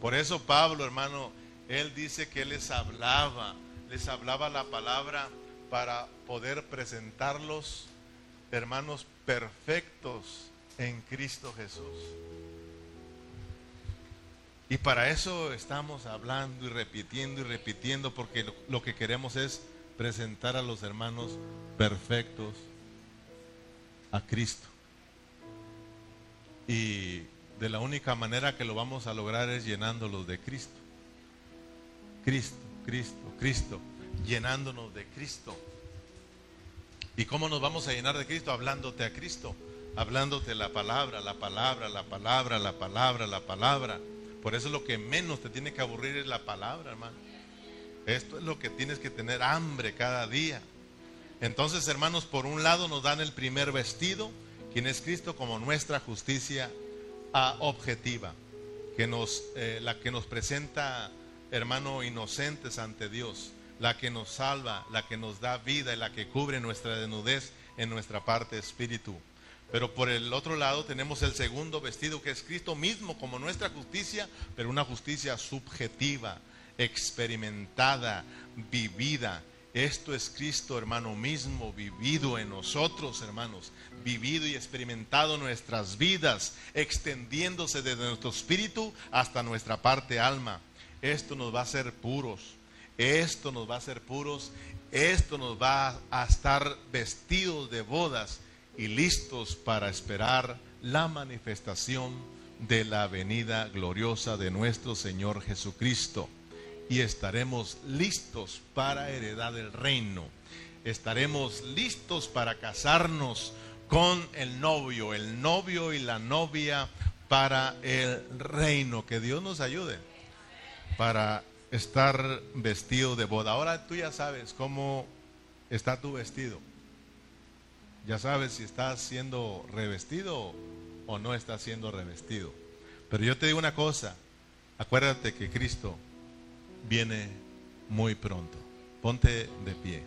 Por eso Pablo, hermano, él dice que les hablaba, les hablaba la palabra para poder presentarlos, hermanos, perfectos en Cristo Jesús. Y para eso estamos hablando y repitiendo y repitiendo, porque lo, que queremos es presentar a los hermanos perfectos a Cristo. Y de la única manera que lo vamos a lograr es llenándolos de Cristo. Cristo, Cristo, Cristo, llenándonos de Cristo. ¿Y cómo nos vamos a llenar de Cristo? Hablándote a Cristo, hablándote la palabra, la palabra, la palabra, la palabra, la palabra. Por eso lo que menos te tiene que aburrir es la palabra, hermano. Esto es lo que tienes que tener hambre cada día. Entonces, hermanos, por un lado nos dan el primer vestido, quien es Cristo como nuestra justicia objetiva, que nos, eh, la que nos presenta, hermano, inocentes ante Dios, la que nos salva, la que nos da vida y la que cubre nuestra desnudez en nuestra parte espíritu. Pero por el otro lado tenemos el segundo vestido que es Cristo mismo como nuestra justicia, pero una justicia subjetiva, experimentada, vivida, esto es Cristo, hermano mismo, vivido en nosotros, hermanos, vivido y experimentado nuestras vidas, extendiéndose desde nuestro espíritu hasta nuestra parte alma. Esto nos va a hacer puros. Esto nos va a hacer puros, esto nos va a estar vestidos de bodas y listos para esperar la manifestación de la venida gloriosa de nuestro Señor Jesucristo. Y estaremos listos para heredar el reino. Estaremos listos para casarnos con el novio, el novio y la novia para el reino. Que Dios nos ayude para estar vestido de boda. Ahora tú ya sabes cómo está tu vestido. Ya sabes si estás siendo revestido o no estás siendo revestido. Pero yo te digo una cosa, acuérdate que Cristo viene muy pronto. Ponte de pie.